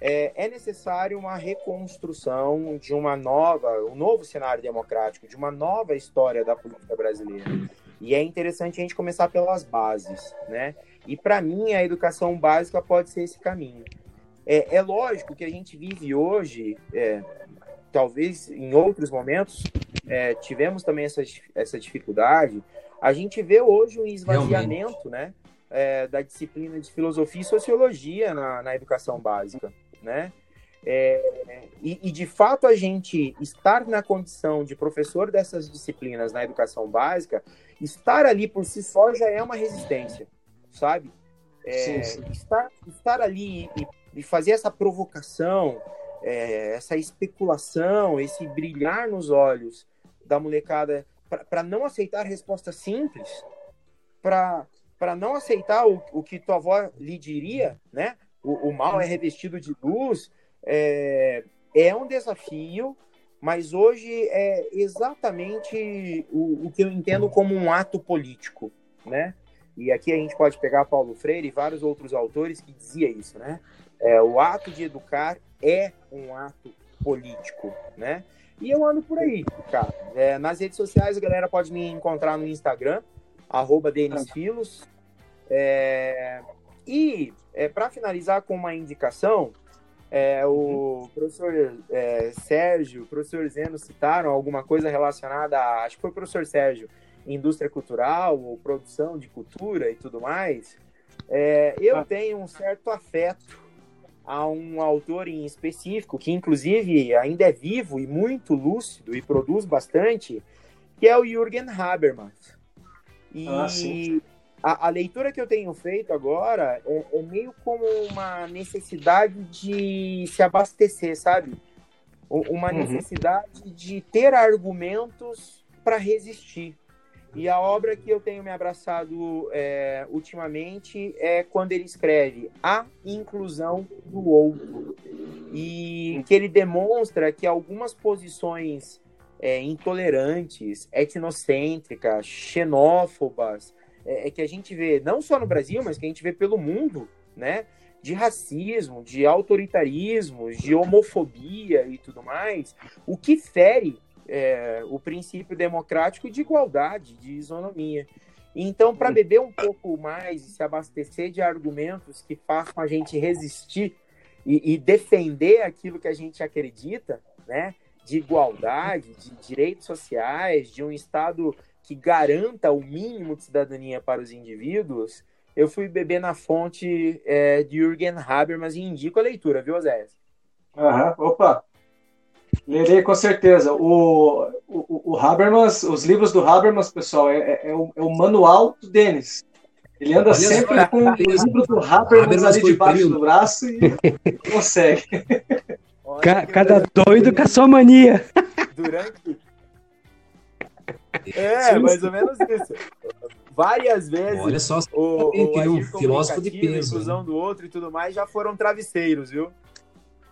É, é necessário uma reconstrução de uma nova, um novo cenário democrático, de uma nova história da política brasileira. E é interessante a gente começar pelas bases, né? E para mim a educação básica pode ser esse caminho. É, é lógico que a gente vive hoje, é, talvez em outros momentos é, tivemos também essa, essa dificuldade, a gente vê hoje um esvaziamento né, é, da disciplina de filosofia e sociologia na, na educação básica. Né? É, e, e, de fato a gente estar na condição de professor dessas disciplinas na educação básica, estar ali por si só já é uma resistência, sabe? É, sim, sim. Estar, estar ali e de fazer essa provocação, é, essa especulação, esse brilhar nos olhos da molecada para não aceitar resposta simples, para não aceitar o, o que tua avó lhe diria, né? O, o mal é revestido de luz, é, é um desafio, mas hoje é exatamente o, o que eu entendo como um ato político, né? E aqui a gente pode pegar Paulo Freire e vários outros autores que dizia isso, né? É, o ato de educar é um ato político, né? E eu ando por aí, cara. É, nas redes sociais a galera pode me encontrar no Instagram, arroba Filos. É, e é, para finalizar com uma indicação, é, o professor é, Sérgio, o professor Zeno citaram alguma coisa relacionada a, acho que foi o professor Sérgio, indústria cultural ou produção de cultura e tudo mais. É, eu ah. tenho um certo afeto a um autor em específico, que inclusive ainda é vivo e muito lúcido e produz bastante, que é o Jürgen Habermas. E ah, a, a, leitura que eu tenho feito agora é, é, meio como uma necessidade de se abastecer, sabe? Uma uhum. necessidade de ter argumentos para resistir. E a obra que eu tenho me abraçado é, ultimamente é quando ele escreve A Inclusão do Outro. E que ele demonstra que algumas posições é, intolerantes, etnocêntricas, xenófobas, é, é, que a gente vê não só no Brasil, mas que a gente vê pelo mundo, né? De racismo, de autoritarismo, de homofobia e tudo mais, o que fere é, o princípio democrático de igualdade, de isonomia. Então, para beber um pouco mais e se abastecer de argumentos que façam a gente resistir e, e, defender aquilo que a gente acredita, né? De igualdade, de direitos sociais, de um Estado que garanta o mínimo de cidadania para os indivíduos, eu fui beber na fonte é, de Jürgen Habermas e indico a leitura, viu, Zé? Aham, opa, Lerei com certeza. O, o, o Habermas, os livros do Habermas, pessoal, é, é, é, o, é o, manual do Denis. Ele anda sempre com o livro do Habermas, Habermas ali debaixo do braço e consegue. Ca cada doido com a sua mania. Durante. É, mais ou menos isso. Várias vezes. Olha só, o, o um filósofo de peso. A inclusão né? do outro e tudo mais já foram travesseiros, viu?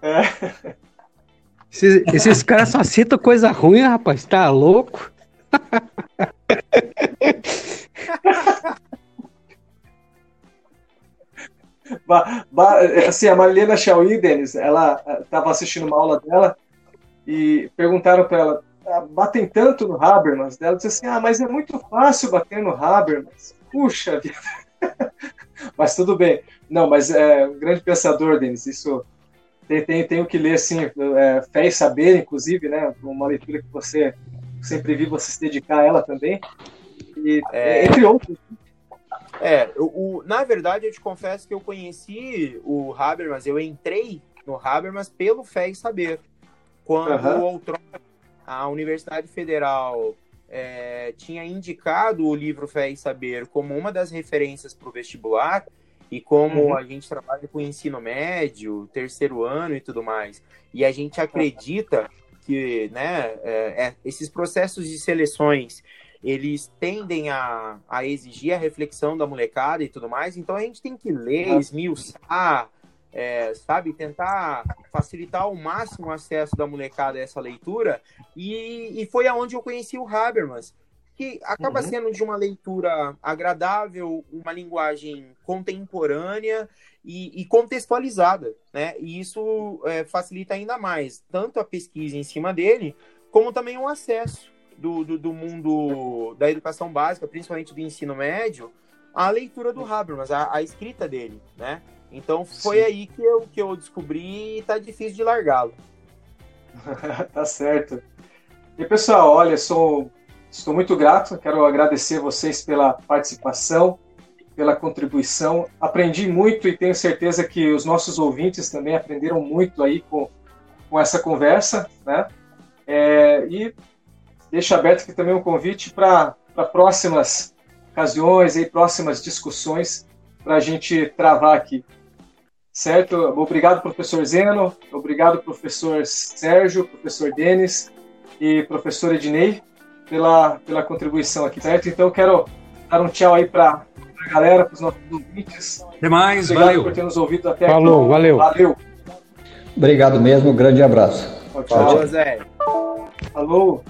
É. Esses, esses caras só citam coisa ruim, rapaz. Tá louco? assim, a Marilena Chauí, Denis, ela estava assistindo uma aula dela e perguntaram para ela, batem tanto no Habermas? Ela disse assim, ah, mas é muito fácil bater no Habermas. Puxa vida. mas tudo bem. Não, mas é um grande pensador, Denis, isso tem, tem, tenho que ler, assim, é, Fé e Saber, inclusive, né? Uma leitura que você sempre vi você se dedicar a ela também. E, é... Entre outros. É, o, na verdade, eu te confesso que eu conheci o Habermas, eu entrei no Habermas pelo Fé e Saber. Quando uhum. outrora a Universidade Federal é, tinha indicado o livro Fé e Saber como uma das referências para o vestibular, e como uhum. a gente trabalha com ensino médio, terceiro ano e tudo mais, e a gente acredita que né, é, é, esses processos de seleções eles tendem a, a exigir a reflexão da molecada e tudo mais, então a gente tem que ler, uhum. esmiuçar, é, sabe, tentar facilitar ao máximo o acesso da molecada a essa leitura, e, e foi aonde eu conheci o Habermas que acaba uhum. sendo de uma leitura agradável, uma linguagem contemporânea e, e contextualizada, né? E isso é, facilita ainda mais tanto a pesquisa em cima dele, como também o acesso do, do, do, mundo da educação básica, principalmente do ensino médio, à leitura do Habermas, a, a escrita dele, né? Então foi Sim. aí que eu, que eu descobri e tá difícil de largá-lo. tá certo. E pessoal, olha, sou Estou muito grato, quero agradecer vocês pela participação, pela contribuição. Aprendi muito e tenho certeza que os nossos ouvintes também aprenderam muito aí com, com essa conversa, né? É, e deixo aberto aqui também um convite para próximas ocasiões e próximas discussões para a gente travar aqui. Certo? Obrigado, professor Zeno, obrigado, professor Sérgio, professor Denis e professor Ednei pela, pela contribuição aqui, certo? Então, eu quero dar um tchau aí para a galera, para os nossos ouvintes. Até mais, Obrigado valeu. por ter nos ouvido até Falou, aqui. valeu. Valeu. Obrigado mesmo, grande abraço. Tchau, tchau. Falou, Zé. Falou.